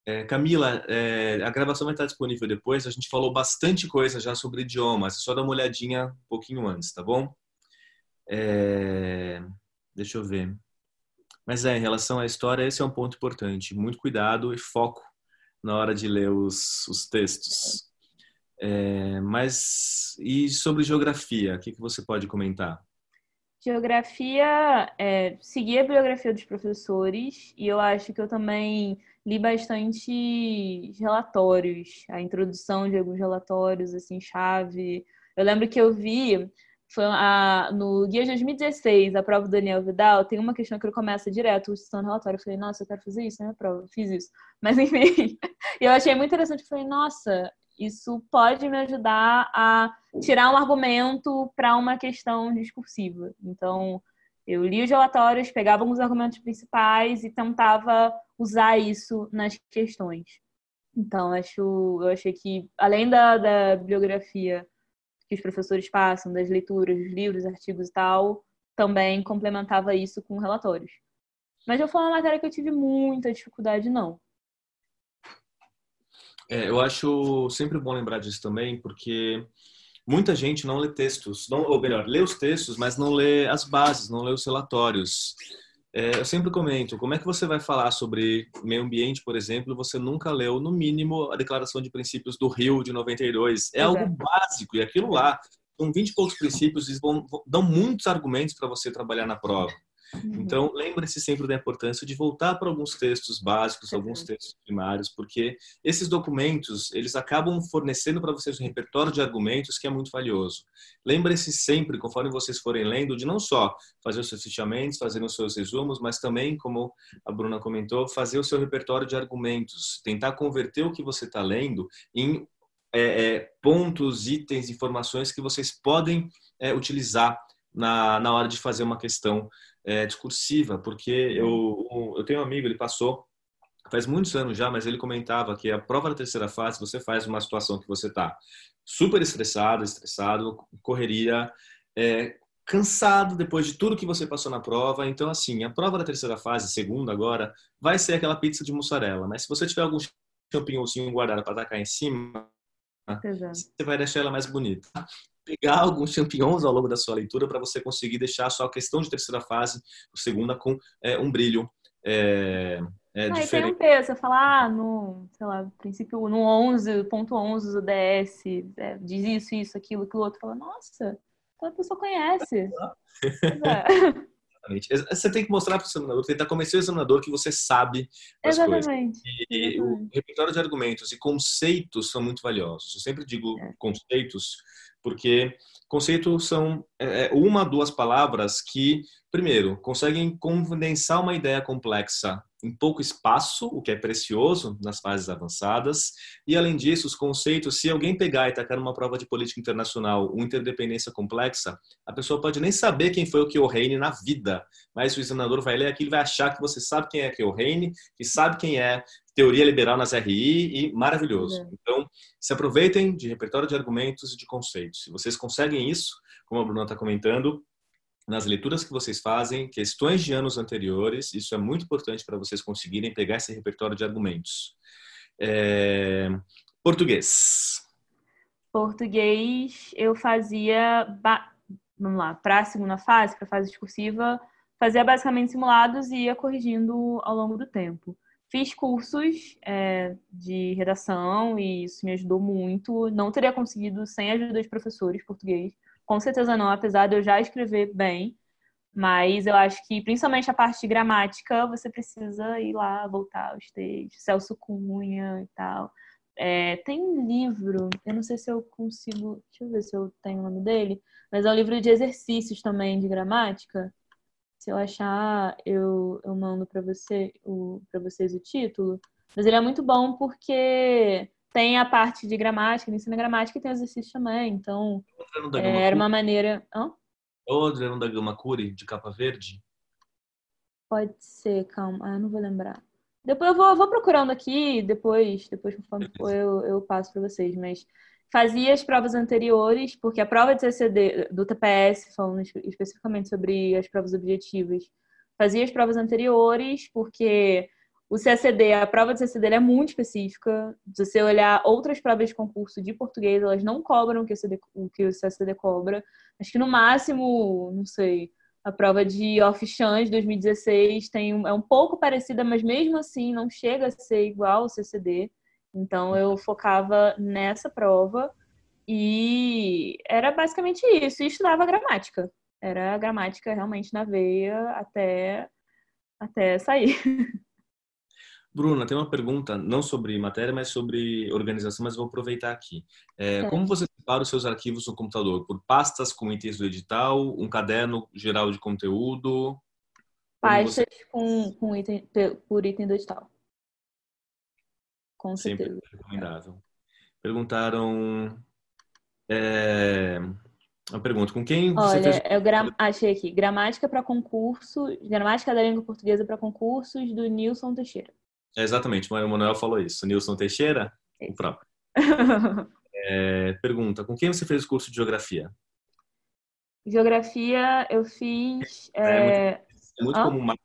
É, Camila, é, a gravação vai estar disponível depois. A gente falou bastante coisa já sobre idiomas. É só dá uma olhadinha um pouquinho antes, tá bom? É, deixa eu ver. Mas é, em relação à história, esse é um ponto importante. Muito cuidado e foco na hora de ler os, os textos. É, mas e sobre geografia, o que, que você pode comentar? Geografia, é, segui a bibliografia dos professores e eu acho que eu também li bastante relatórios, a introdução de alguns relatórios, assim, chave. Eu lembro que eu vi, foi a, no guia de 2016, a prova do Daniel Vidal, tem uma questão que ele começa direto, citando relatório. Eu falei, nossa, eu quero fazer isso na minha prova. Fiz isso. Mas, enfim, eu achei muito interessante. Eu falei, nossa, isso pode me ajudar a tirar um argumento para uma questão discursiva. Então, eu li os relatórios, pegava alguns argumentos principais e tentava usar isso nas questões. Então, acho, eu achei que, além da, da bibliografia que os professores passam, das leituras, dos livros, artigos e tal, também complementava isso com relatórios. Mas não foi uma matéria que eu tive muita dificuldade, não. É, eu acho sempre bom lembrar disso também, porque muita gente não lê textos, não, ou melhor, lê os textos, mas não lê as bases, não lê os relatórios. É, eu sempre comento, como é que você vai falar sobre meio ambiente, por exemplo, você nunca leu, no mínimo, a Declaração de Princípios do Rio de 92. É algo básico, e aquilo lá, são 20 e poucos princípios, eles vão, dão muitos argumentos para você trabalhar na prova. Uhum. Então, lembre-se sempre da importância de voltar para alguns textos básicos, alguns textos primários, porque esses documentos, eles acabam fornecendo para vocês um repertório de argumentos que é muito valioso. Lembre-se sempre, conforme vocês forem lendo, de não só fazer os seus fichamentos, fazer os seus resumos, mas também, como a Bruna comentou, fazer o seu repertório de argumentos, tentar converter o que você está lendo em é, é, pontos, itens, informações que vocês podem é, utilizar na, na hora de fazer uma questão é, discursiva, porque eu, eu tenho um amigo, ele passou faz muitos anos já, mas ele comentava que a prova da terceira fase, você faz uma situação que você está super estressado, estressado, correria, é, cansado depois de tudo que você passou na prova. Então, assim, a prova da terceira fase, segunda agora, vai ser aquela pizza de mussarela. Mas se você tiver algum champignon guardado para tacar em cima, Exato. você vai deixar ela mais bonita pegar alguns champignons ao longo da sua leitura para você conseguir deixar a sua questão de terceira fase, segunda, com é, um brilho é, é Aí diferente. tem um peso, você fala, ah, no, sei lá, princípio, no 11.11 do DS, é, diz isso, isso, aquilo, aquilo outro. Fala, nossa, então a pessoa conhece. é. Exatamente. Você tem que mostrar para o examinador, tentar convencer o examinador que você sabe as Exatamente. coisas. E Exatamente. o repertório de argumentos e conceitos são muito valiosos. Eu sempre digo é. conceitos porque conceitos são é, é, uma, duas palavras que, primeiro, conseguem condensar uma ideia complexa em pouco espaço, o que é precioso nas fases avançadas. E, além disso, os conceitos, se alguém pegar e tacar numa prova de política internacional uma interdependência complexa, a pessoa pode nem saber quem foi o Keohane na vida, mas o examinador vai ler aquilo e vai achar que você sabe quem é Keohane, que sabe quem é teoria liberal nas RI e maravilhoso. É. Então, se aproveitem de repertório de argumentos e de conceitos. Se vocês conseguem isso, como a Bruna está comentando, nas leituras que vocês fazem, questões de anos anteriores, isso é muito importante para vocês conseguirem pegar esse repertório de argumentos. É... Português. Português, eu fazia, vamos lá, para a segunda fase, para a fase discursiva, fazia basicamente simulados e ia corrigindo ao longo do tempo. Fiz cursos é, de redação e isso me ajudou muito. Não teria conseguido sem a ajuda de professores português. Com certeza não, apesar de eu já escrever bem. Mas eu acho que, principalmente a parte de gramática, você precisa ir lá, voltar aos textos. Celso Cunha e tal. É, tem um livro, eu não sei se eu consigo. Deixa eu ver se eu tenho o nome dele. Mas é um livro de exercícios também de gramática se eu achar, eu, eu mando para você, para vocês o título. Mas ele é muito bom porque tem a parte de gramática, ele ensina gramática e tem exercício também. Então, é, era uma maneira. Hã? O Adriano da Gama Curi, de capa verde? Pode ser, calma. Ah, eu não vou lembrar. Depois eu vou, vou procurando aqui, depois, depois conforme for, eu, eu passo para vocês. Mas fazia as provas anteriores, porque a prova de CCD do TPS, falando especificamente sobre as provas objetivas, fazia as provas anteriores, porque o CCD, a prova de CCD é muito específica. Se você olhar outras provas de concurso de português, elas não cobram o que o, o, que o CCD cobra. Acho que no máximo, não sei, a prova de Offichan de 2016 tem, é um pouco parecida, mas mesmo assim não chega a ser igual ao CCD. Então eu focava nessa prova e era basicamente isso. E estudava gramática. Era a gramática realmente na veia até, até sair. Bruna, tem uma pergunta, não sobre matéria, mas sobre organização, mas vou aproveitar aqui. É, como você separa os seus arquivos no computador? Por pastas com itens do edital, um caderno geral de conteúdo? Pastas você... com, com item, por item do edital. Com Sempre certeza. recomendável. Perguntaram. É, uma pergunta: com quem você Olha, fez. Eu gra... Achei aqui: gramática para concurso, gramática da língua portuguesa para concursos do Nilson Teixeira. É, exatamente, o Manuel falou isso. Nilson Teixeira, o próprio. é, pergunta: com quem você fez o curso de geografia? Geografia eu fiz. É, é muito, é muito comum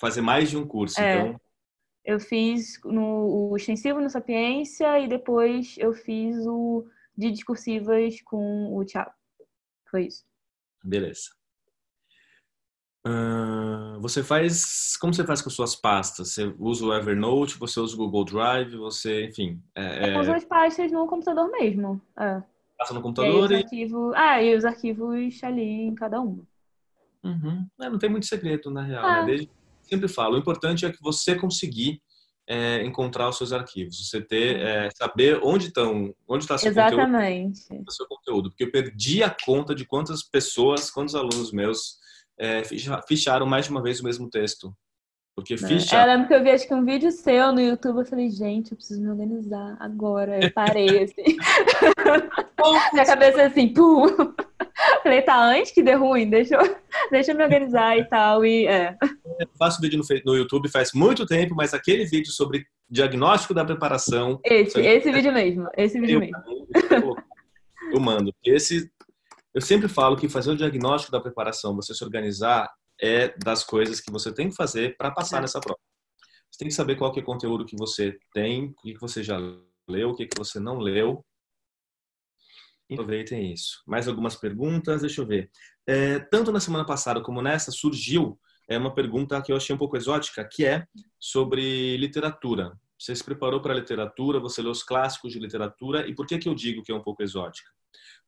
fazer mais de um curso, é. então eu fiz no, o extensivo no Sapiência e depois eu fiz o de discursivas com o Thiago. Foi isso. Beleza. Uh, você faz. Como você faz com suas pastas? Você usa o Evernote, você usa o Google Drive, você, enfim. É, eu uso as pastas no computador mesmo. É. Passa no computador e. e... Ah, e os arquivos ali em cada uma. Uhum. É, não tem muito segredo, na real. Ah. Né? Desde sempre falo, o importante é que você conseguir é, encontrar os seus arquivos, você ter, é, saber onde estão, onde está seu Exatamente. conteúdo, seu conteúdo, porque eu perdi a conta de quantas pessoas, quantos alunos meus é, ficharam mais de uma vez o mesmo texto. Porque né? ficha. Eu lembro que eu vi acho que um vídeo seu no YouTube, eu falei, gente, eu preciso me organizar agora. Eu parei assim. Minha cabeça assim, pum! Falei, tá, antes que dê ruim, deixa eu, deixa eu me organizar e tal. E, é. Eu faço vídeo no, no YouTube faz muito tempo, mas aquele vídeo sobre diagnóstico da preparação. Esse, esse vídeo mesmo. Esse vídeo eu, mesmo. Eu, eu mando. Esse, eu sempre falo que fazer o diagnóstico da preparação, você se organizar, é das coisas que você tem que fazer para passar é. nessa prova. Você tem que saber qual que é o conteúdo que você tem, o que você já leu, o que você não leu, Aproveitem isso. Mais algumas perguntas? Deixa eu ver. É, tanto na semana passada como nessa, surgiu é uma pergunta que eu achei um pouco exótica, que é sobre literatura. Você se preparou para a literatura, você leu os clássicos de literatura, e por que, que eu digo que é um pouco exótica?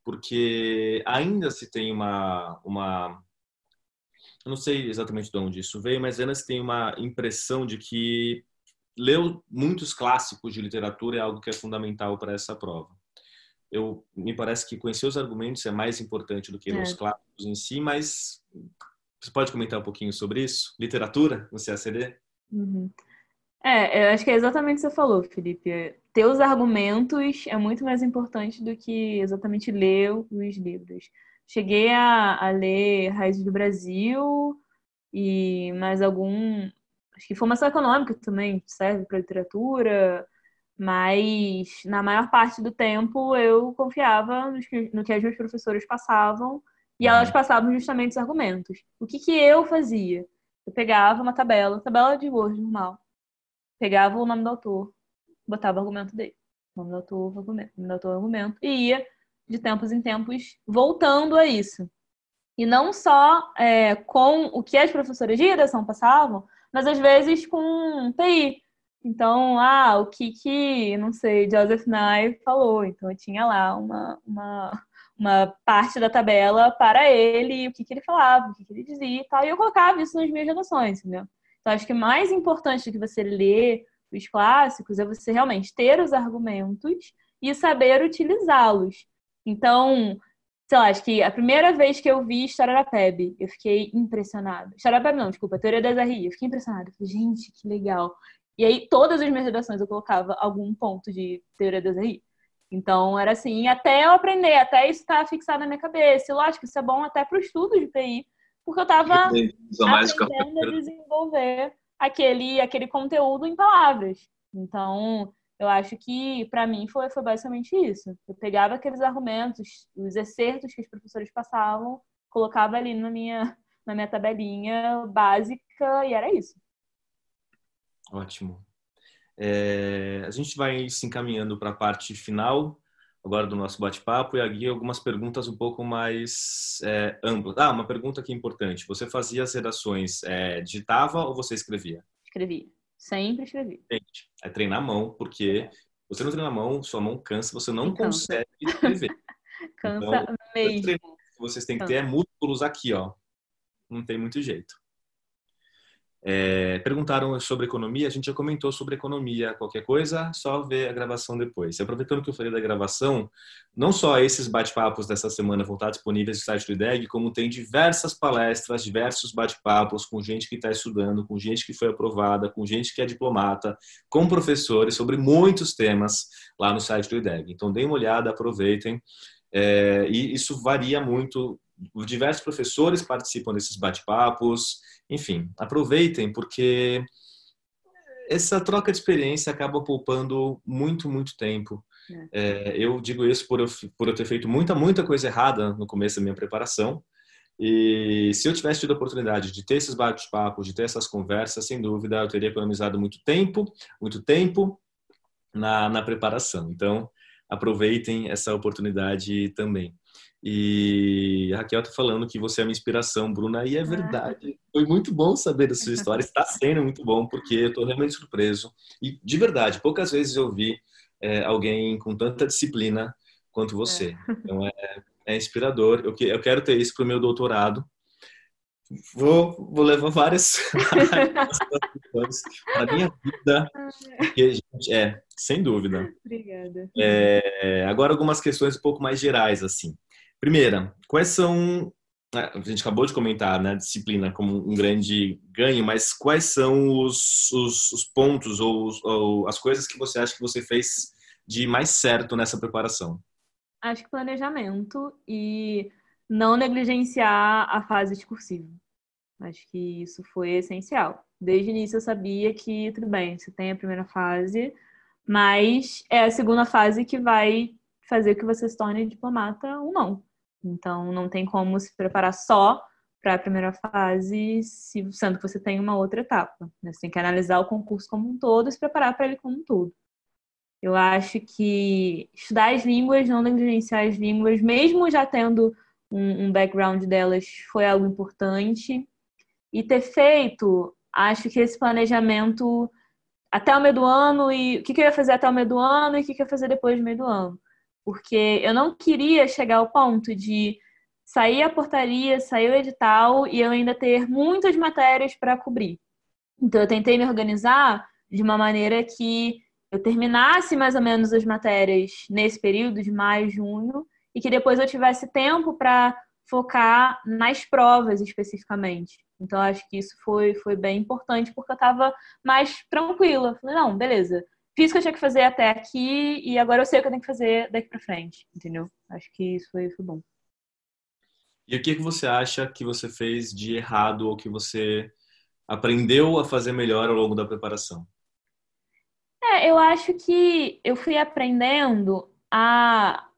Porque ainda se tem uma, uma eu não sei exatamente de onde isso veio, mas ainda se tem uma impressão de que ler muitos clássicos de literatura é algo que é fundamental para essa prova. Eu me parece que conhecer os argumentos é mais importante do que é. os clássicos em si, mas você pode comentar um pouquinho sobre isso? Literatura no CACD? Uhum. É, eu acho que é exatamente o que você falou, Felipe. Ter os argumentos é muito mais importante do que exatamente ler os livros. Cheguei a, a ler Raízes do Brasil e mais algum. Acho que formação econômica também serve para literatura, mas na maior parte do tempo eu confiava no que, as minhas professoras passavam e elas passavam justamente os argumentos. O que, que eu fazia? Eu pegava uma tabela, tabela de Word normal, pegava o nome do autor, botava o argumento dele. Nome do autor, argumento, nome do autor, argumento, e ia de tempos em tempos voltando a isso. E não só é, com o que as professoras de redação passavam, mas às vezes com TI. Então, ah, o que que, não sei, Joseph Nye falou. Então, eu tinha lá uma, uma, uma parte da tabela para ele, o que, que ele falava, o que, que ele dizia e tal. E eu colocava isso nas minhas redações, entendeu? Então, acho que mais importante do que você ler os clássicos é você realmente ter os argumentos e saber utilizá-los. Então, sei lá, acho que a primeira vez que eu vi História da PEB, eu fiquei impressionada. História da PEB não, desculpa, Teoria das RI, eu fiquei impressionada. Falei, gente, que legal. E aí, todas as minhas redações eu colocava algum ponto de Teoria das RI. Então, era assim, até eu aprender, até isso estar tá fixado na minha cabeça. E lógico, isso é bom até para o estudo de PI, porque eu estava aprendendo a desenvolver aquele, aquele conteúdo em palavras. Então, eu acho que, para mim, foi, foi basicamente isso. Eu pegava aqueles argumentos, os excertos que os professores passavam, colocava ali na minha, na minha tabelinha básica e era isso. Ótimo. É, a gente vai se encaminhando para a parte final agora do nosso bate-papo e aqui algumas perguntas um pouco mais é, amplas. Ah, uma pergunta aqui importante. Você fazia as redações, é, digitava ou você escrevia? Escrevia. Sempre escrevi. Gente, é treinar a mão, porque você não treina a mão, sua mão cansa, você não consegue escrever. cansa então, mesmo. Vocês têm que ter músculos aqui, ó. Não tem muito jeito. É, perguntaram sobre economia, a gente já comentou sobre economia, qualquer coisa, só ver a gravação depois. E aproveitando que eu falei da gravação, não só esses bate-papos dessa semana vão estar disponíveis no site do IDEG, como tem diversas palestras, diversos bate-papos com gente que está estudando, com gente que foi aprovada, com gente que é diplomata, com professores sobre muitos temas lá no site do IDEG. Então, deem uma olhada, aproveitem. É, e isso varia muito diversos professores participam desses bate-papos, enfim, aproveitem porque essa troca de experiência acaba poupando muito, muito tempo. É. É, eu digo isso por eu, por eu ter feito muita, muita coisa errada no começo da minha preparação. E se eu tivesse tido a oportunidade de ter esses bate-papos, de ter essas conversas, sem dúvida eu teria economizado muito tempo, muito tempo na, na preparação. Então, aproveitem essa oportunidade também. E a Raquel está falando que você é uma inspiração, Bruna, e é ah. verdade. Foi muito bom saber da sua história, está sendo muito bom, porque eu estou realmente surpreso. E, de verdade, poucas vezes eu vi é, alguém com tanta disciplina quanto você. É. Então, é, é inspirador. Eu, eu quero ter isso para o meu doutorado. Vou, vou levar várias para minha vida. Porque, gente, é, sem dúvida. Obrigada. É, agora, algumas questões um pouco mais gerais, assim. Primeira, quais são. Né, a gente acabou de comentar né, a disciplina como um grande ganho, mas quais são os, os, os pontos ou, ou as coisas que você acha que você fez de mais certo nessa preparação? Acho que planejamento e não negligenciar a fase discursiva. Acho que isso foi essencial. Desde o início eu sabia que, tudo bem, você tem a primeira fase, mas é a segunda fase que vai fazer que você se torne diplomata ou não. Então, não tem como se preparar só para a primeira fase, sendo que você tem uma outra etapa. Né? Você tem que analisar o concurso como um todo e se preparar para ele como um todo. Eu acho que estudar as línguas, não negligenciar as línguas, mesmo já tendo um, um background delas, foi algo importante. E ter feito, acho que esse planejamento até o meio do ano e o que, que eu ia fazer até o meio do ano e o que, que eu ia fazer depois do meio do ano. Porque eu não queria chegar ao ponto de sair a portaria, sair o edital e eu ainda ter muitas matérias para cobrir. Então eu tentei me organizar de uma maneira que eu terminasse mais ou menos as matérias nesse período de maio, junho, e que depois eu tivesse tempo para focar nas provas especificamente. Então, acho que isso foi, foi bem importante, porque eu estava mais tranquila. Falei, não, beleza, fiz o que eu tinha que fazer até aqui e agora eu sei o que eu tenho que fazer daqui para frente, entendeu? Acho que isso foi, foi bom. E o que, que você acha que você fez de errado ou que você aprendeu a fazer melhor ao longo da preparação? É, eu acho que eu fui aprendendo a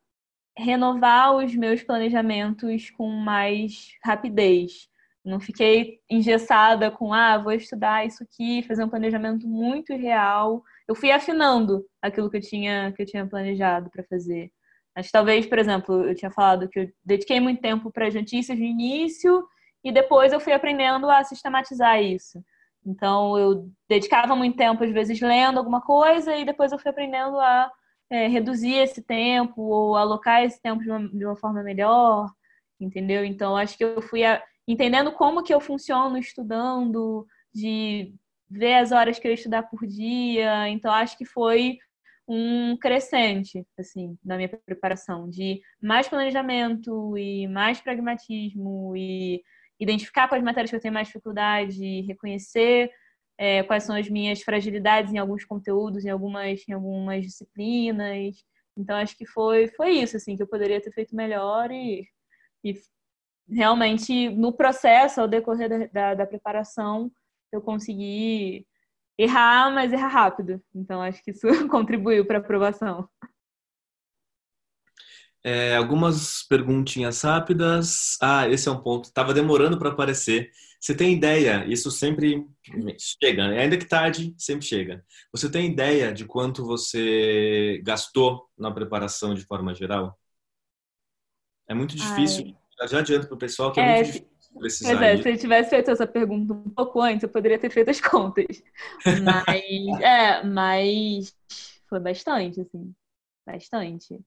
renovar os meus planejamentos com mais rapidez. Não fiquei engessada com, ah, vou estudar isso aqui, fazer um planejamento muito real. Eu fui afinando aquilo que eu tinha, que eu tinha planejado para fazer. Mas talvez, por exemplo, eu tinha falado que eu dediquei muito tempo para as notícias no início e depois eu fui aprendendo a sistematizar isso. Então, eu dedicava muito tempo, às vezes, lendo alguma coisa e depois eu fui aprendendo a é, reduzir esse tempo ou alocar esse tempo de uma, de uma forma melhor, entendeu? Então, acho que eu fui a, entendendo como que eu funciono estudando, de ver as horas que eu ia estudar por dia. Então, acho que foi um crescente, assim, na minha preparação, de mais planejamento e mais pragmatismo e identificar quais matérias que eu tenho mais dificuldade, reconhecer é, quais são as minhas fragilidades em alguns conteúdos, em algumas, em algumas disciplinas. Então, acho que foi, foi isso, assim, que eu poderia ter feito melhor e, e realmente, no processo, ao decorrer da, da, da preparação, eu consegui errar, mas errar rápido. Então, acho que isso contribuiu para a aprovação. É, algumas perguntinhas rápidas. Ah, esse é um ponto. Estava demorando para aparecer. Você tem ideia? Isso sempre chega, né? ainda que tarde, sempre chega. Você tem ideia de quanto você gastou na preparação de forma geral? É muito difícil. Ai. Já adianto para o pessoal que é, é muito difícil precisar. Mas é, se eu tivesse feito essa pergunta um pouco antes, eu poderia ter feito as contas. Mas, é, mas foi bastante, assim. Bastante.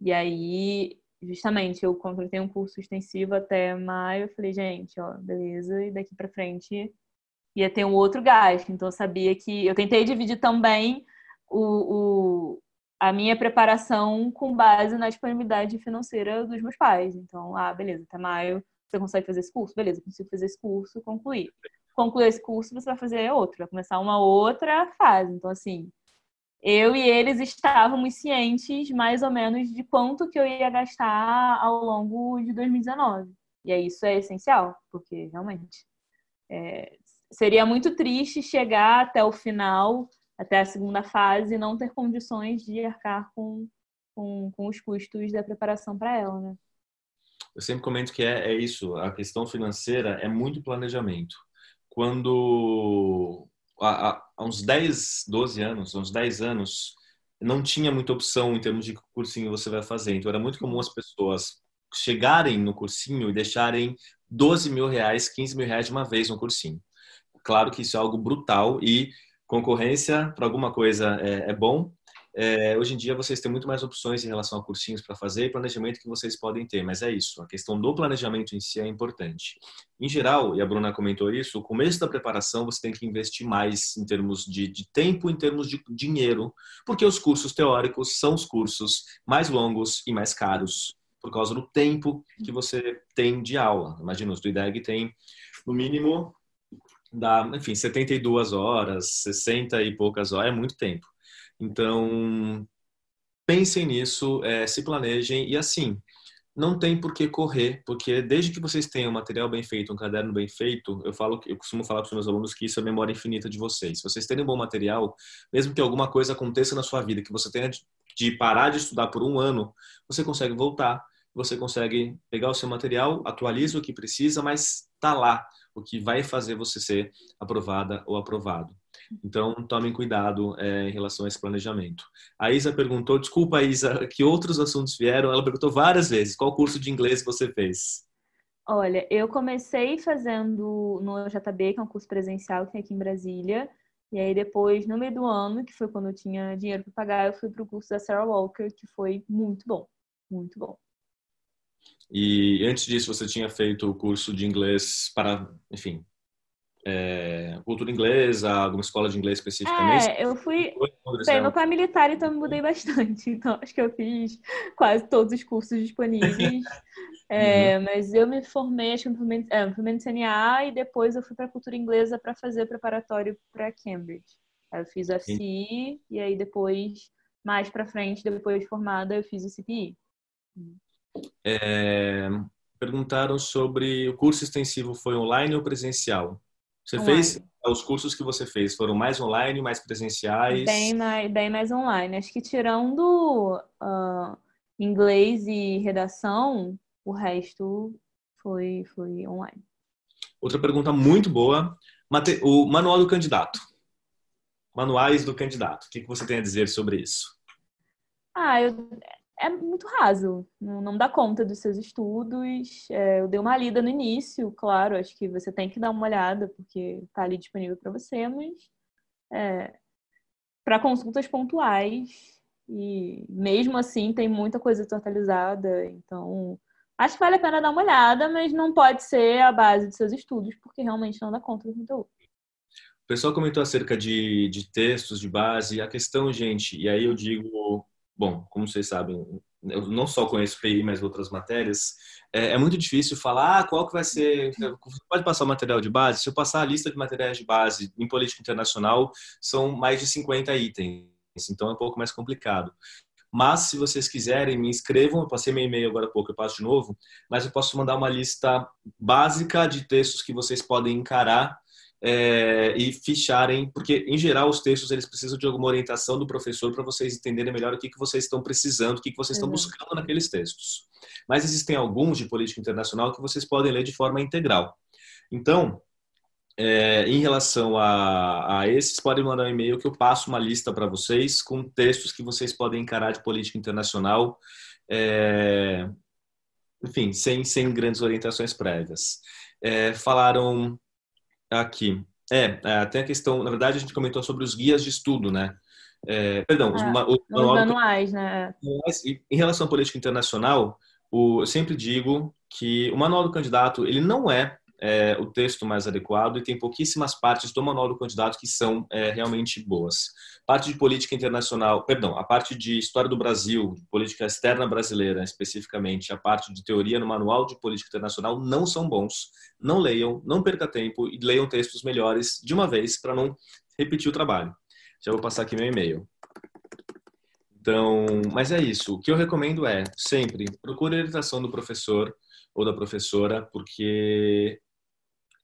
E aí, justamente, eu contratei um curso extensivo até maio. Eu falei, gente, ó, beleza, e daqui para frente ia ter um outro gasto. Então, eu sabia que. Eu tentei dividir também o, o, a minha preparação com base na disponibilidade financeira dos meus pais. Então, ah, beleza, até maio você consegue fazer esse curso? Beleza, consigo fazer esse curso, concluir. Concluir esse curso, você vai fazer outro, vai começar uma outra fase. Então, assim, eu e eles estávamos cientes mais ou menos de quanto que eu ia gastar ao longo de 2019. E aí isso é essencial, porque realmente é, seria muito triste chegar até o final, até a segunda fase, e não ter condições de arcar com, com, com os custos da preparação para ela, né? Eu sempre comento que é, é isso, a questão financeira é muito planejamento. Quando há, há uns 10, 12 anos, uns 10 anos, não tinha muita opção em termos de que cursinho você vai fazer. Então era muito comum as pessoas chegarem no cursinho e deixarem 12 mil reais, 15 mil reais de uma vez no cursinho. Claro que isso é algo brutal e concorrência para alguma coisa é, é bom, é, hoje em dia vocês têm muito mais opções em relação a cursinhos para fazer e planejamento que vocês podem ter, mas é isso, a questão do planejamento em si é importante. Em geral, e a Bruna comentou isso, o começo da preparação você tem que investir mais em termos de, de tempo, em termos de dinheiro, porque os cursos teóricos são os cursos mais longos e mais caros por causa do tempo que você tem de aula. Imagina, o IDEG tem no mínimo da, enfim, 72 horas, 60 e poucas horas, é muito tempo. Então, pensem nisso, é, se planejem e assim, não tem por que correr, porque desde que vocês tenham um material bem feito, um caderno bem feito, eu falo, eu costumo falar para os meus alunos que isso é memória infinita de vocês. Se vocês terem um bom material, mesmo que alguma coisa aconteça na sua vida, que você tenha de parar de estudar por um ano, você consegue voltar, você consegue pegar o seu material, atualiza o que precisa, mas está lá o que vai fazer você ser aprovada ou aprovado. Então, tomem cuidado é, em relação a esse planejamento. A Isa perguntou, desculpa, Isa, que outros assuntos vieram? Ela perguntou várias vezes, qual curso de inglês você fez? Olha, eu comecei fazendo no JB, que é um curso presencial que tem aqui em Brasília. E aí depois, no meio do ano, que foi quando eu tinha dinheiro para pagar, eu fui para o curso da Sarah Walker, que foi muito bom, muito bom. E antes disso, você tinha feito o curso de inglês para, enfim, é, cultura inglesa, alguma escola de inglês especificamente? É, eu fui. Bem, meu pai é militar, então me mudei bastante. Então, acho que eu fiz quase todos os cursos disponíveis. é, uhum. Mas eu me formei, acho que eu me formei, é, me formei no CNA e depois eu fui para cultura inglesa para fazer preparatório para Cambridge. Eu fiz o FCI e aí depois, mais para frente, depois de formada, eu fiz o CPI. É, perguntaram sobre o curso extensivo foi online ou presencial? Você online. fez os cursos que você fez foram mais online, mais presenciais? Bem mais, bem mais online. Acho que tirando uh, inglês e redação, o resto foi foi online. Outra pergunta muito boa, o manual do candidato. Manuais do candidato. O que você tem a dizer sobre isso? Ah, eu, é muito raso, não, dá conta dos seus estudos. É, eu dei uma lida no início, claro, acho que você tem que dar uma olhada, porque está ali disponível para você, mas é, para consultas pontuais, e mesmo assim tem muita coisa atualizada, então acho que vale a pena dar uma olhada, mas não pode ser a base dos seus estudos, porque realmente não dá conta do conteúdo. O pessoal comentou acerca de, de textos de base. A questão, gente, e aí eu digo bom, como vocês sabem, eu não só conheço PI, mas outras matérias, é, é, muito difícil falar ah, qual que vai ser. Pode passar o material de base? Se eu passar a lista de materiais de base em política internacional, são mais de 50 itens, então é um pouco mais complicado. Mas, se vocês quiserem, me inscrevam. Eu passei meu e-mail agora há pouco, eu passo de novo. Mas eu posso mandar uma lista básica de textos que vocês podem encarar é, e ficharem, porque em geral os textos eles precisam de alguma orientação do professor para vocês entenderem melhor o que, que vocês estão precisando, o que, que vocês estão buscando naqueles textos. Mas existem alguns de política internacional que vocês podem ler de forma integral. Então, é, em relação a, a esses, podem mandar um e-mail que eu passo uma lista para vocês com textos que vocês podem encarar de política internacional, é, enfim, sem, sem grandes orientações prévias. É, falaram Aqui. É, é, tem a questão, na verdade, a gente comentou sobre os guias de estudo, né? É, perdão, os, é, os, os manuais, né? Em relação à política internacional, o, eu sempre digo que o manual do candidato ele não é é, o texto mais adequado e tem pouquíssimas partes do manual do candidato que são é, realmente boas. Parte de política internacional, perdão, a parte de história do Brasil, política externa brasileira especificamente, a parte de teoria no manual de política internacional não são bons. Não leiam, não perca tempo e leiam textos melhores de uma vez para não repetir o trabalho. Já vou passar aqui meu e-mail. Então, mas é isso. O que eu recomendo é sempre procure a orientação do professor ou da professora, porque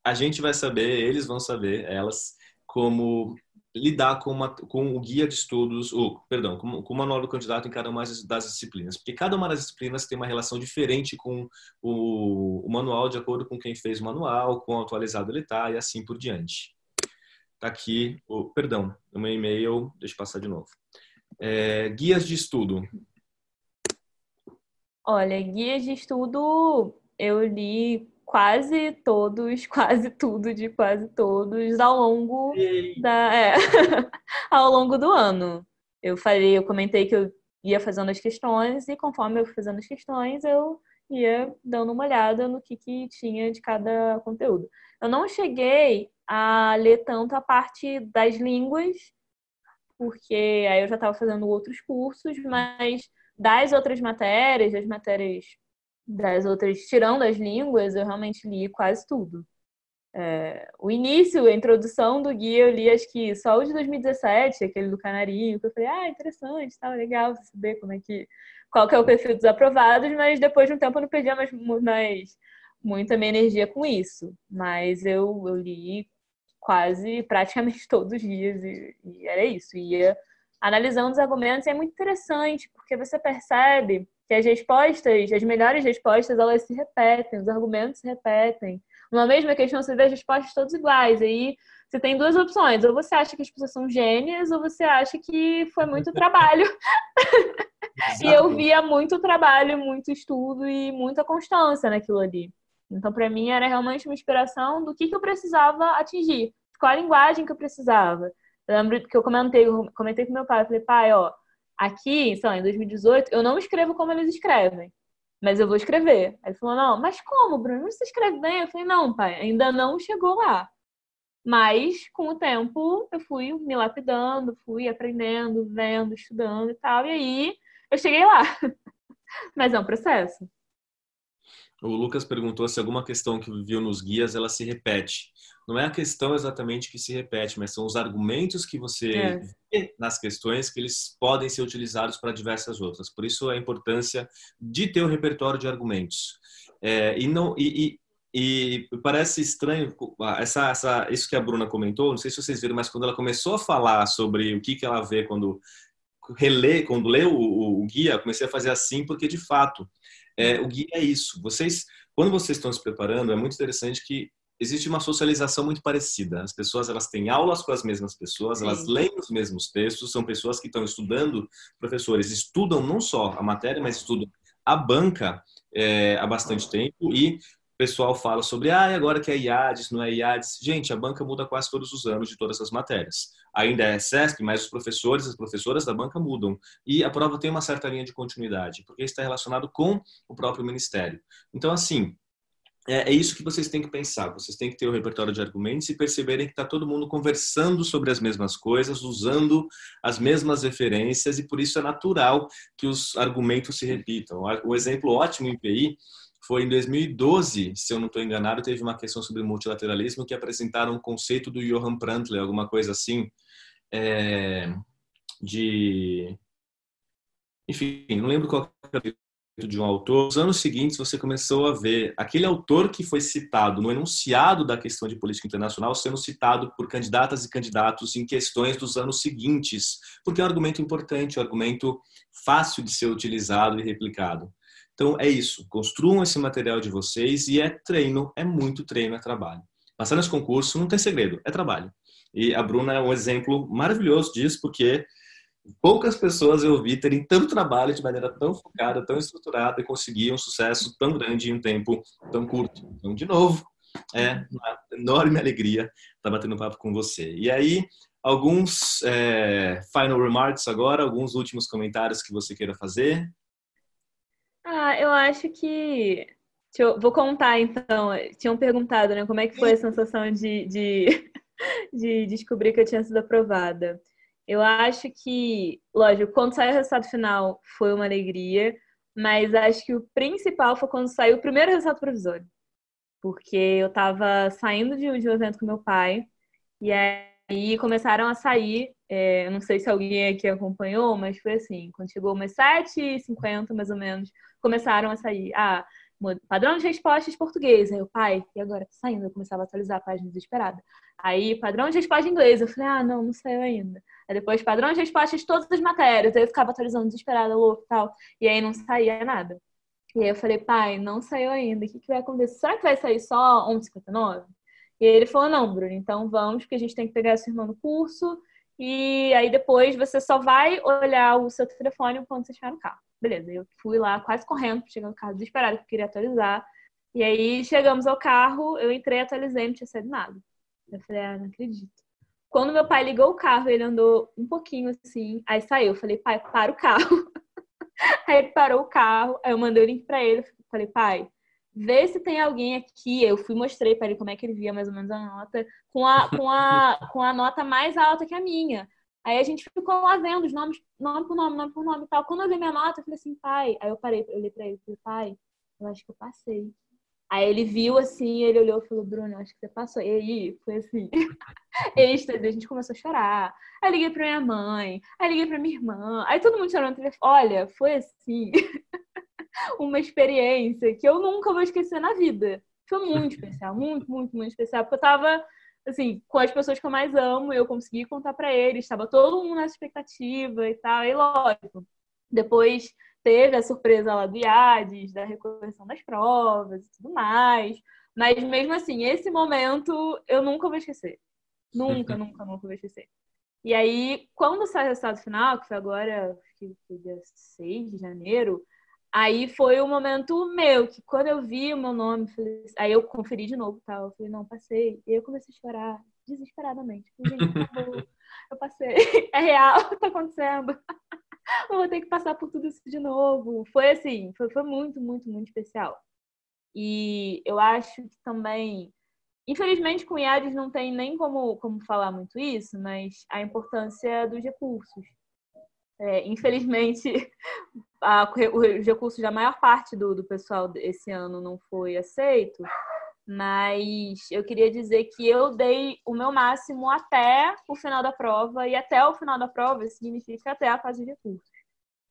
a gente vai saber, eles vão saber, elas, como lidar com, uma, com o guia de estudos, ou, perdão, com, com o manual do candidato em cada uma das disciplinas. Porque cada uma das disciplinas tem uma relação diferente com o, o manual, de acordo com quem fez o manual, quão atualizado ele está e assim por diante. Tá aqui, o, perdão, o meu e-mail, deixa eu passar de novo. É, guias de estudo. Olha, guias de estudo eu li quase todos, quase tudo de quase todos ao longo da é, ao longo do ano. Eu falei, eu comentei que eu ia fazendo as questões e conforme eu fui fazendo as questões, eu ia dando uma olhada no que, que tinha de cada conteúdo. Eu não cheguei a ler tanto a parte das línguas, porque aí eu já estava fazendo outros cursos, mas das outras matérias, das matérias das outras, tirando as línguas, eu realmente li quase tudo. É, o início, a introdução do guia, eu li acho que só o de 2017, aquele do Canarinho, que eu falei, ah, interessante, tá legal saber como é que, qual que é o perfil dos aprovados, mas depois de um tempo eu não perdia mais, mais muita minha energia com isso. Mas eu, eu li quase, praticamente todos os dias e, e era isso, ia analisando os argumentos é muito interessante, porque você percebe que as respostas, as melhores respostas, elas se repetem, os argumentos se repetem. numa mesma questão você vê as respostas todas iguais. Aí você tem duas opções. Ou você acha que as pessoas são gênias, ou você acha que foi muito trabalho. e eu via muito trabalho, muito estudo e muita constância naquilo ali. Então, para mim, era realmente uma inspiração do que, que eu precisava atingir, qual a linguagem que eu precisava. Eu lembro que eu comentei, eu comentei com meu pai, eu falei, pai, ó, aqui, sei lá, em 2018, eu não escrevo como eles escrevem, mas eu vou escrever. Aí ele falou, não, mas como, Bruno? Você escreve bem? Eu falei, não, pai, ainda não chegou lá. Mas, com o tempo, eu fui me lapidando, fui aprendendo, vendo, estudando e tal, e aí eu cheguei lá. mas é um processo. O Lucas perguntou se alguma questão que viu nos guias ela se repete. Não é a questão exatamente que se repete, mas são os argumentos que você é. vê nas questões que eles podem ser utilizados para diversas outras. Por isso a importância de ter um repertório de argumentos. É, e não e, e, e, parece estranho essa, essa isso que a Bruna comentou. Não sei se vocês viram, mas quando ela começou a falar sobre o que que ela vê quando relê, quando lê o, o, o guia, comecei a fazer assim porque de fato é, o guia é isso. Vocês, quando vocês estão se preparando, é muito interessante que existe uma socialização muito parecida. As pessoas elas têm aulas com as mesmas pessoas, Sim. elas leem os mesmos textos, são pessoas que estão estudando, professores estudam não só a matéria, mas estudam a banca é, há bastante tempo e o pessoal fala sobre, ah, agora que é IADES, não é IADES. Gente, a banca muda quase todos os anos de todas as matérias. Ainda é CESP, mas os professores, as professoras da banca mudam. E a prova tem uma certa linha de continuidade, porque está relacionado com o próprio ministério. Então, assim, é, é, isso que vocês têm que pensar. Vocês têm que ter o repertório de argumentos e perceberem que está todo mundo conversando sobre as mesmas coisas, usando as mesmas referências, e por isso é natural que os argumentos se repitam. O exemplo ótimo em PI foi em 2012, se eu não estou enganado, teve uma questão sobre multilateralismo que apresentaram um conceito do Johan Prantler, alguma coisa assim, é, de... Enfim, não lembro qual é de um autor. Nos anos seguintes, você começou a ver aquele autor que foi citado no enunciado da questão de política internacional sendo citado por candidatas e candidatos em questões dos anos seguintes, porque é um argumento importante, um argumento fácil de ser utilizado e replicado. Então é isso, construam esse material de vocês e é treino, é muito treino, é trabalho. Passar nesse concurso não tem segredo, é trabalho. E a Bruna é um exemplo maravilhoso disso, porque poucas pessoas eu vi terem tanto trabalho de maneira tão focada, tão estruturada e conseguir um sucesso tão grande em um tempo tão curto. Então, de novo, é uma enorme alegria estar batendo papo com você. E aí, alguns é, final remarks agora, alguns últimos comentários que você queira fazer. Ah, eu acho que. Eu... Vou contar então. Tinham perguntado, né? Como é que foi a sensação de, de, de descobrir que eu tinha sido aprovada. Eu acho que, lógico, quando saiu o resultado final foi uma alegria, mas acho que o principal foi quando saiu o primeiro resultado provisório. Porque eu estava saindo de, de um evento com meu pai, e aí começaram a sair é, não sei se alguém aqui acompanhou, mas foi assim, quando chegou umas 7h50, mais ou menos, começaram a sair. Ah, padrão de respostas português. Aí o pai, e agora? Tá saindo. Eu começava a atualizar a página desesperada. Aí, padrão de resposta inglês. Eu falei, ah, não, não saiu ainda. Aí depois, padrão de respostas todas as matérias. Aí eu ficava atualizando desesperada, louco e tal. E aí não saía nada. E aí eu falei, pai, não saiu ainda. O que, que vai acontecer? Será que vai sair só 11h59? E ele falou, não, Bruno, então vamos, porque a gente tem que pegar essa irmã no curso e aí depois você só vai olhar o seu telefone quando você chegar no carro. Beleza, eu fui lá quase correndo, chegando no carro desesperado, eu queria atualizar. E aí chegamos ao carro, eu entrei, atualizei, não tinha saído nada. Eu falei, ah, não acredito. Quando meu pai ligou o carro, ele andou um pouquinho assim, aí saiu. Eu falei, pai, para o carro. aí ele parou o carro, aí eu mandei o link pra ele. Falei, pai, vê se tem alguém aqui. Eu fui mostrei para ele como é que ele via mais ou menos a nota, com a, com a, com a nota mais alta que a minha. Aí a gente ficou lá vendo os nomes, nome por nome, nome por nome e tal. Quando eu vi minha nota, eu falei assim, pai. Aí eu parei, eu olhei pra ele e falei, pai, eu acho que eu passei. Aí ele viu assim, ele olhou e falou, Bruno, acho que você passou. E aí foi assim, êxtase, a gente começou a chorar. Aí liguei pra minha mãe, aí liguei pra minha irmã, aí todo mundo chorando no telefone. Olha, foi assim. uma experiência que eu nunca vou esquecer na vida. Foi muito especial, muito, muito, muito especial, porque eu tava, assim, com as pessoas que eu mais amo, eu consegui contar para eles, estava todo mundo nessa expectativa e tal, e lógico. Depois teve a surpresa lá do IADES, da recorreção das provas e tudo mais. Mas mesmo assim, esse momento eu nunca vou esquecer. Nunca, nunca, nunca vou esquecer. E aí, quando saiu o resultado final, que foi agora, acho que foi dia 6 de janeiro, aí foi o um momento meu, que quando eu vi o meu nome, aí eu conferi de novo, tal, falei, não, passei. E eu comecei a chorar desesperadamente. Falei, Gente, acabou. eu passei. É real, tá acontecendo. eu vou ter que passar por tudo isso de novo. Foi assim, foi, foi muito, muito, muito especial. E eu acho que também, infelizmente, com IADES não tem nem como, como falar muito isso, mas a importância dos recursos. É, infelizmente, a, os recursos da maior parte do, do pessoal esse ano não foi aceito, mas eu queria dizer que eu dei o meu máximo até o final da prova, e até o final da prova significa até a fase de recursos.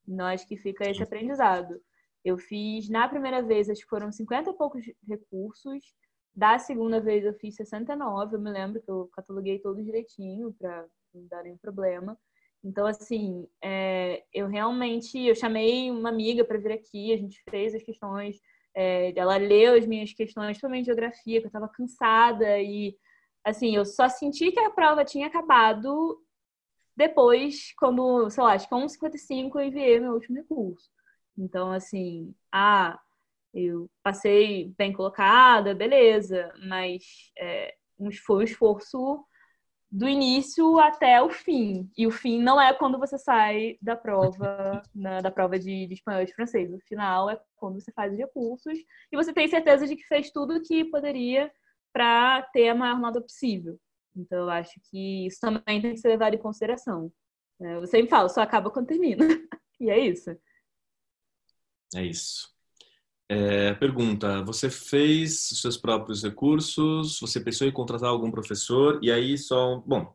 Então, acho que fica esse aprendizado. Eu fiz, na primeira vez, acho que foram 50 e poucos recursos. Da segunda vez, eu fiz 69. Eu me lembro que eu cataloguei todos direitinho para não dar nenhum problema. Então, assim, é, eu realmente eu chamei uma amiga para vir aqui, a gente fez as questões, é, ela leu as minhas questões, principalmente geografia, que eu estava cansada e, assim, eu só senti que a prova tinha acabado depois, quando, sei lá, acho que 1,55 eu enviei meu último recurso. Então, assim, ah, eu passei bem colocada, beleza, mas é, foi um esforço do início até o fim. E o fim não é quando você sai da prova, na, da prova de, de espanhol e de francês. O final é quando você faz os recursos e você tem certeza de que fez tudo o que poderia para ter a maior nota possível. Então, eu acho que isso também tem que ser levado em consideração. É, eu sempre falo, só acaba quando termina. e é isso. É isso. É, pergunta: você fez os seus próprios recursos? Você pensou em contratar algum professor? E aí só, bom.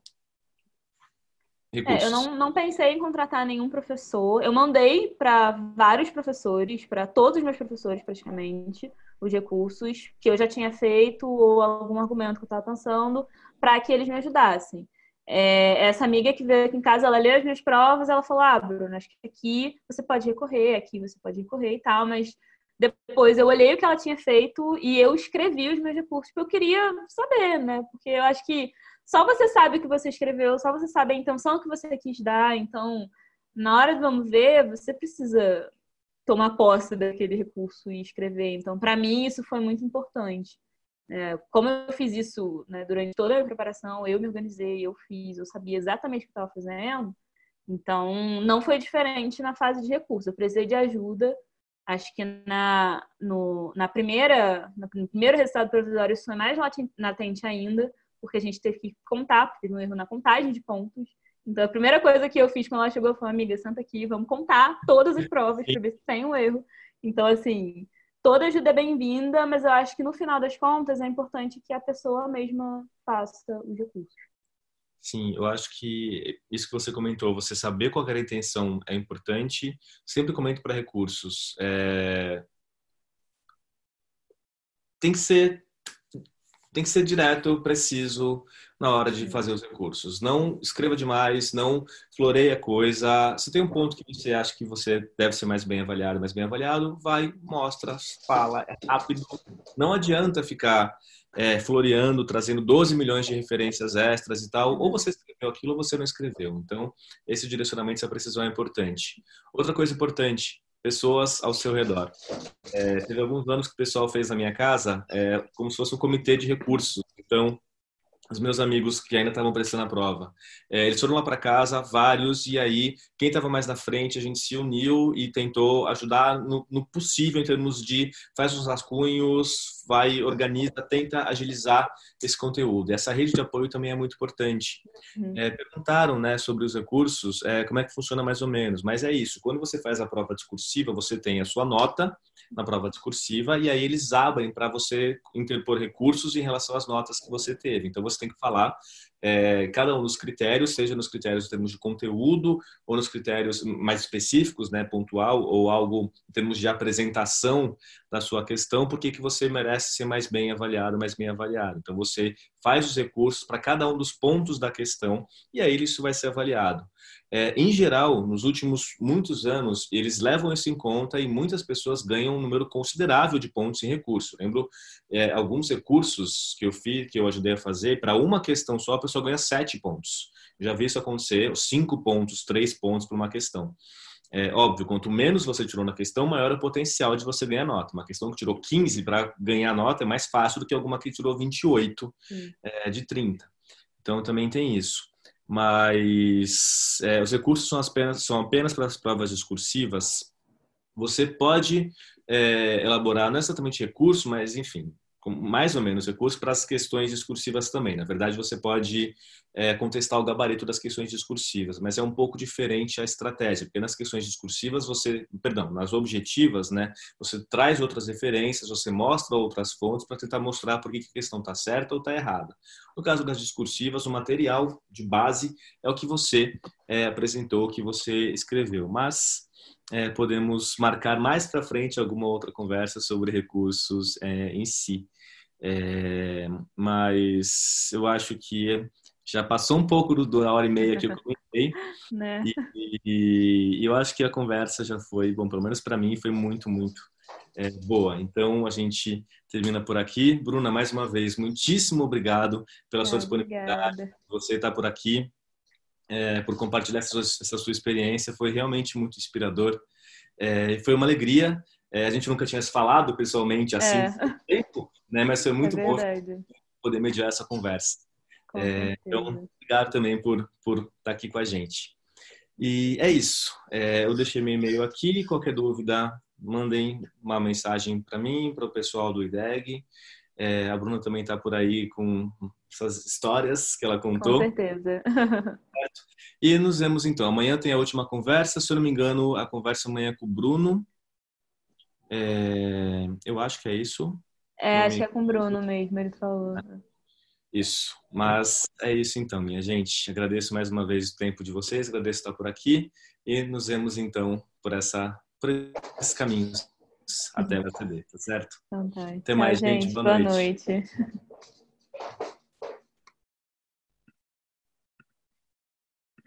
É, eu não, não pensei em contratar nenhum professor. Eu mandei para vários professores, para todos os meus professores praticamente, os recursos que eu já tinha feito ou algum argumento que eu estava pensando para que eles me ajudassem. É, essa amiga que veio aqui em casa, ela leu as minhas provas, ela falou: Ah, Bruno, acho que aqui você pode recorrer, aqui você pode recorrer e tal, mas depois eu olhei o que ela tinha feito e eu escrevi os meus recursos, porque eu queria saber, né? Porque eu acho que só você sabe o que você escreveu, só você sabe a intenção que você quis dar, então na hora de vamos ver, você precisa tomar posse daquele recurso e escrever. Então, para mim, isso foi muito importante. É, como eu fiz isso né, durante toda a preparação, eu me organizei, eu fiz, eu sabia exatamente o que estava fazendo. Então, não foi diferente na fase de recurso. Eu precisei de ajuda. Acho que na, no, na primeira, no primeiro resultado provisório isso foi mais latente ainda, porque a gente teve que contar, porque teve um erro na contagem de pontos. Então, a primeira coisa que eu fiz quando ela chegou foi, amiga, senta aqui, vamos contar todas as provas para ver se tem um erro. Então, assim, toda ajuda é bem-vinda, mas eu acho que no final das contas é importante que a pessoa mesma faça os recursos. Sim, eu acho que isso que você comentou, você saber qual era a intenção é importante. Sempre comento para recursos. É... Tem que ser tem que ser direto, preciso na hora de fazer os recursos. Não escreva demais, não floreie a coisa. Se tem um ponto que você acha que você deve ser mais bem avaliado, mais bem avaliado, vai, mostra, fala, é rápido. Não adianta ficar é, floreando, trazendo 12 milhões de referências extras e tal. Ou você escreveu aquilo ou você não escreveu. Então, esse direcionamento, essa precisão é importante. Outra coisa importante, pessoas ao seu redor. É, teve alguns anos que o pessoal fez na minha casa é, como se fosse um comitê de recursos. Então, os meus amigos que ainda estavam prestando a prova. É, eles foram lá para casa, vários, e aí quem estava mais na frente, a gente se uniu e tentou ajudar no, no, possível em termos de faz os rascunhos, vai, organiza, tenta agilizar esse conteúdo. Essa rede de apoio também é muito importante. Uhum. É, perguntaram né, sobre os recursos, é, como é que funciona mais ou menos, mas é isso, quando você faz a prova discursiva, você tem a sua nota, na prova discursiva e aí eles abrem para você interpor recursos em relação às notas que você teve. Então você tem que falar é, cada um dos critérios, seja nos critérios em termos de conteúdo ou nos critérios mais específicos, né, pontual ou algo em termos de apresentação da sua questão, porque que você merece ser mais bem avaliado, mais bem avaliado. Então você faz os recursos para cada um dos pontos da questão e aí isso vai ser avaliado. É, em geral, nos últimos muitos anos, eles levam isso em conta e muitas pessoas ganham um número considerável de pontos em recurso. Lembro é, alguns recursos que eu fiz, que eu ajudei a fazer, para uma questão só, a pessoa ganha sete pontos. Já vi isso acontecer, cinco pontos, três pontos para uma questão. É óbvio, quanto menos você tirou na questão, maior é o potencial de você ganhar nota. Uma questão que tirou 15 para ganhar nota é mais fácil do que alguma que tirou 28 é, de 30. Então também tem isso mas é, os recursos são apenas, são apenas para as provas discursivas. Você pode é, elaborar, não é exatamente recurso, mas enfim, mais ou menos recurso para as questões discursivas também. Na verdade, você pode é, contestar o gabarito das questões discursivas, mas é um pouco diferente a estratégia, porque nas questões discursivas você, perdão, nas objetivas, né, você traz outras referências, você mostra outras fontes para tentar mostrar por que a questão está certa ou está errada. No caso das discursivas, o material de base é o que você é, apresentou, o que você escreveu, mas é, podemos marcar mais para frente alguma outra conversa sobre recursos é, em si. É, mas eu acho que já passou um pouco do, da hora e meia que eu comentei. né? e, e, e, eu acho que a conversa já foi, bom, pelo menos para mim, foi muito, muito é, boa. Então a gente termina por aqui. Bruna, mais uma vez, muitíssimo obrigado pela sua disponibilidade. Obrigada. Você estar tá por aqui é, por compartilhar essa, essa, sua experiência. Foi realmente muito inspirador. É, foi uma alegria. É, a gente nunca tinha se falado pessoalmente assim é. tempo, né? Mas foi muito é bom poder mediar essa conversa. É, então, obrigado também por por estar tá aqui com a gente. E é isso. É, eu deixei meu e-mail aqui. Qualquer dúvida, mandem uma mensagem para mim, para o pessoal do IDEG. É, a Bruna também está por aí com essas histórias que ela contou. Com certeza. E nos vemos então. Amanhã tem a última conversa. Se eu não me engano, a conversa amanhã é com o Bruno. É, eu acho que é isso. É, acho que é com o Bruno mesmo, ele falou. Isso. Mas é isso então, minha gente. Agradeço mais uma vez o tempo de vocês, agradeço estar por aqui e nos vemos então por, essa, por esses caminhos até a CD, tá certo? Então tá. Até mais, gente. Boa, Boa noite. noite.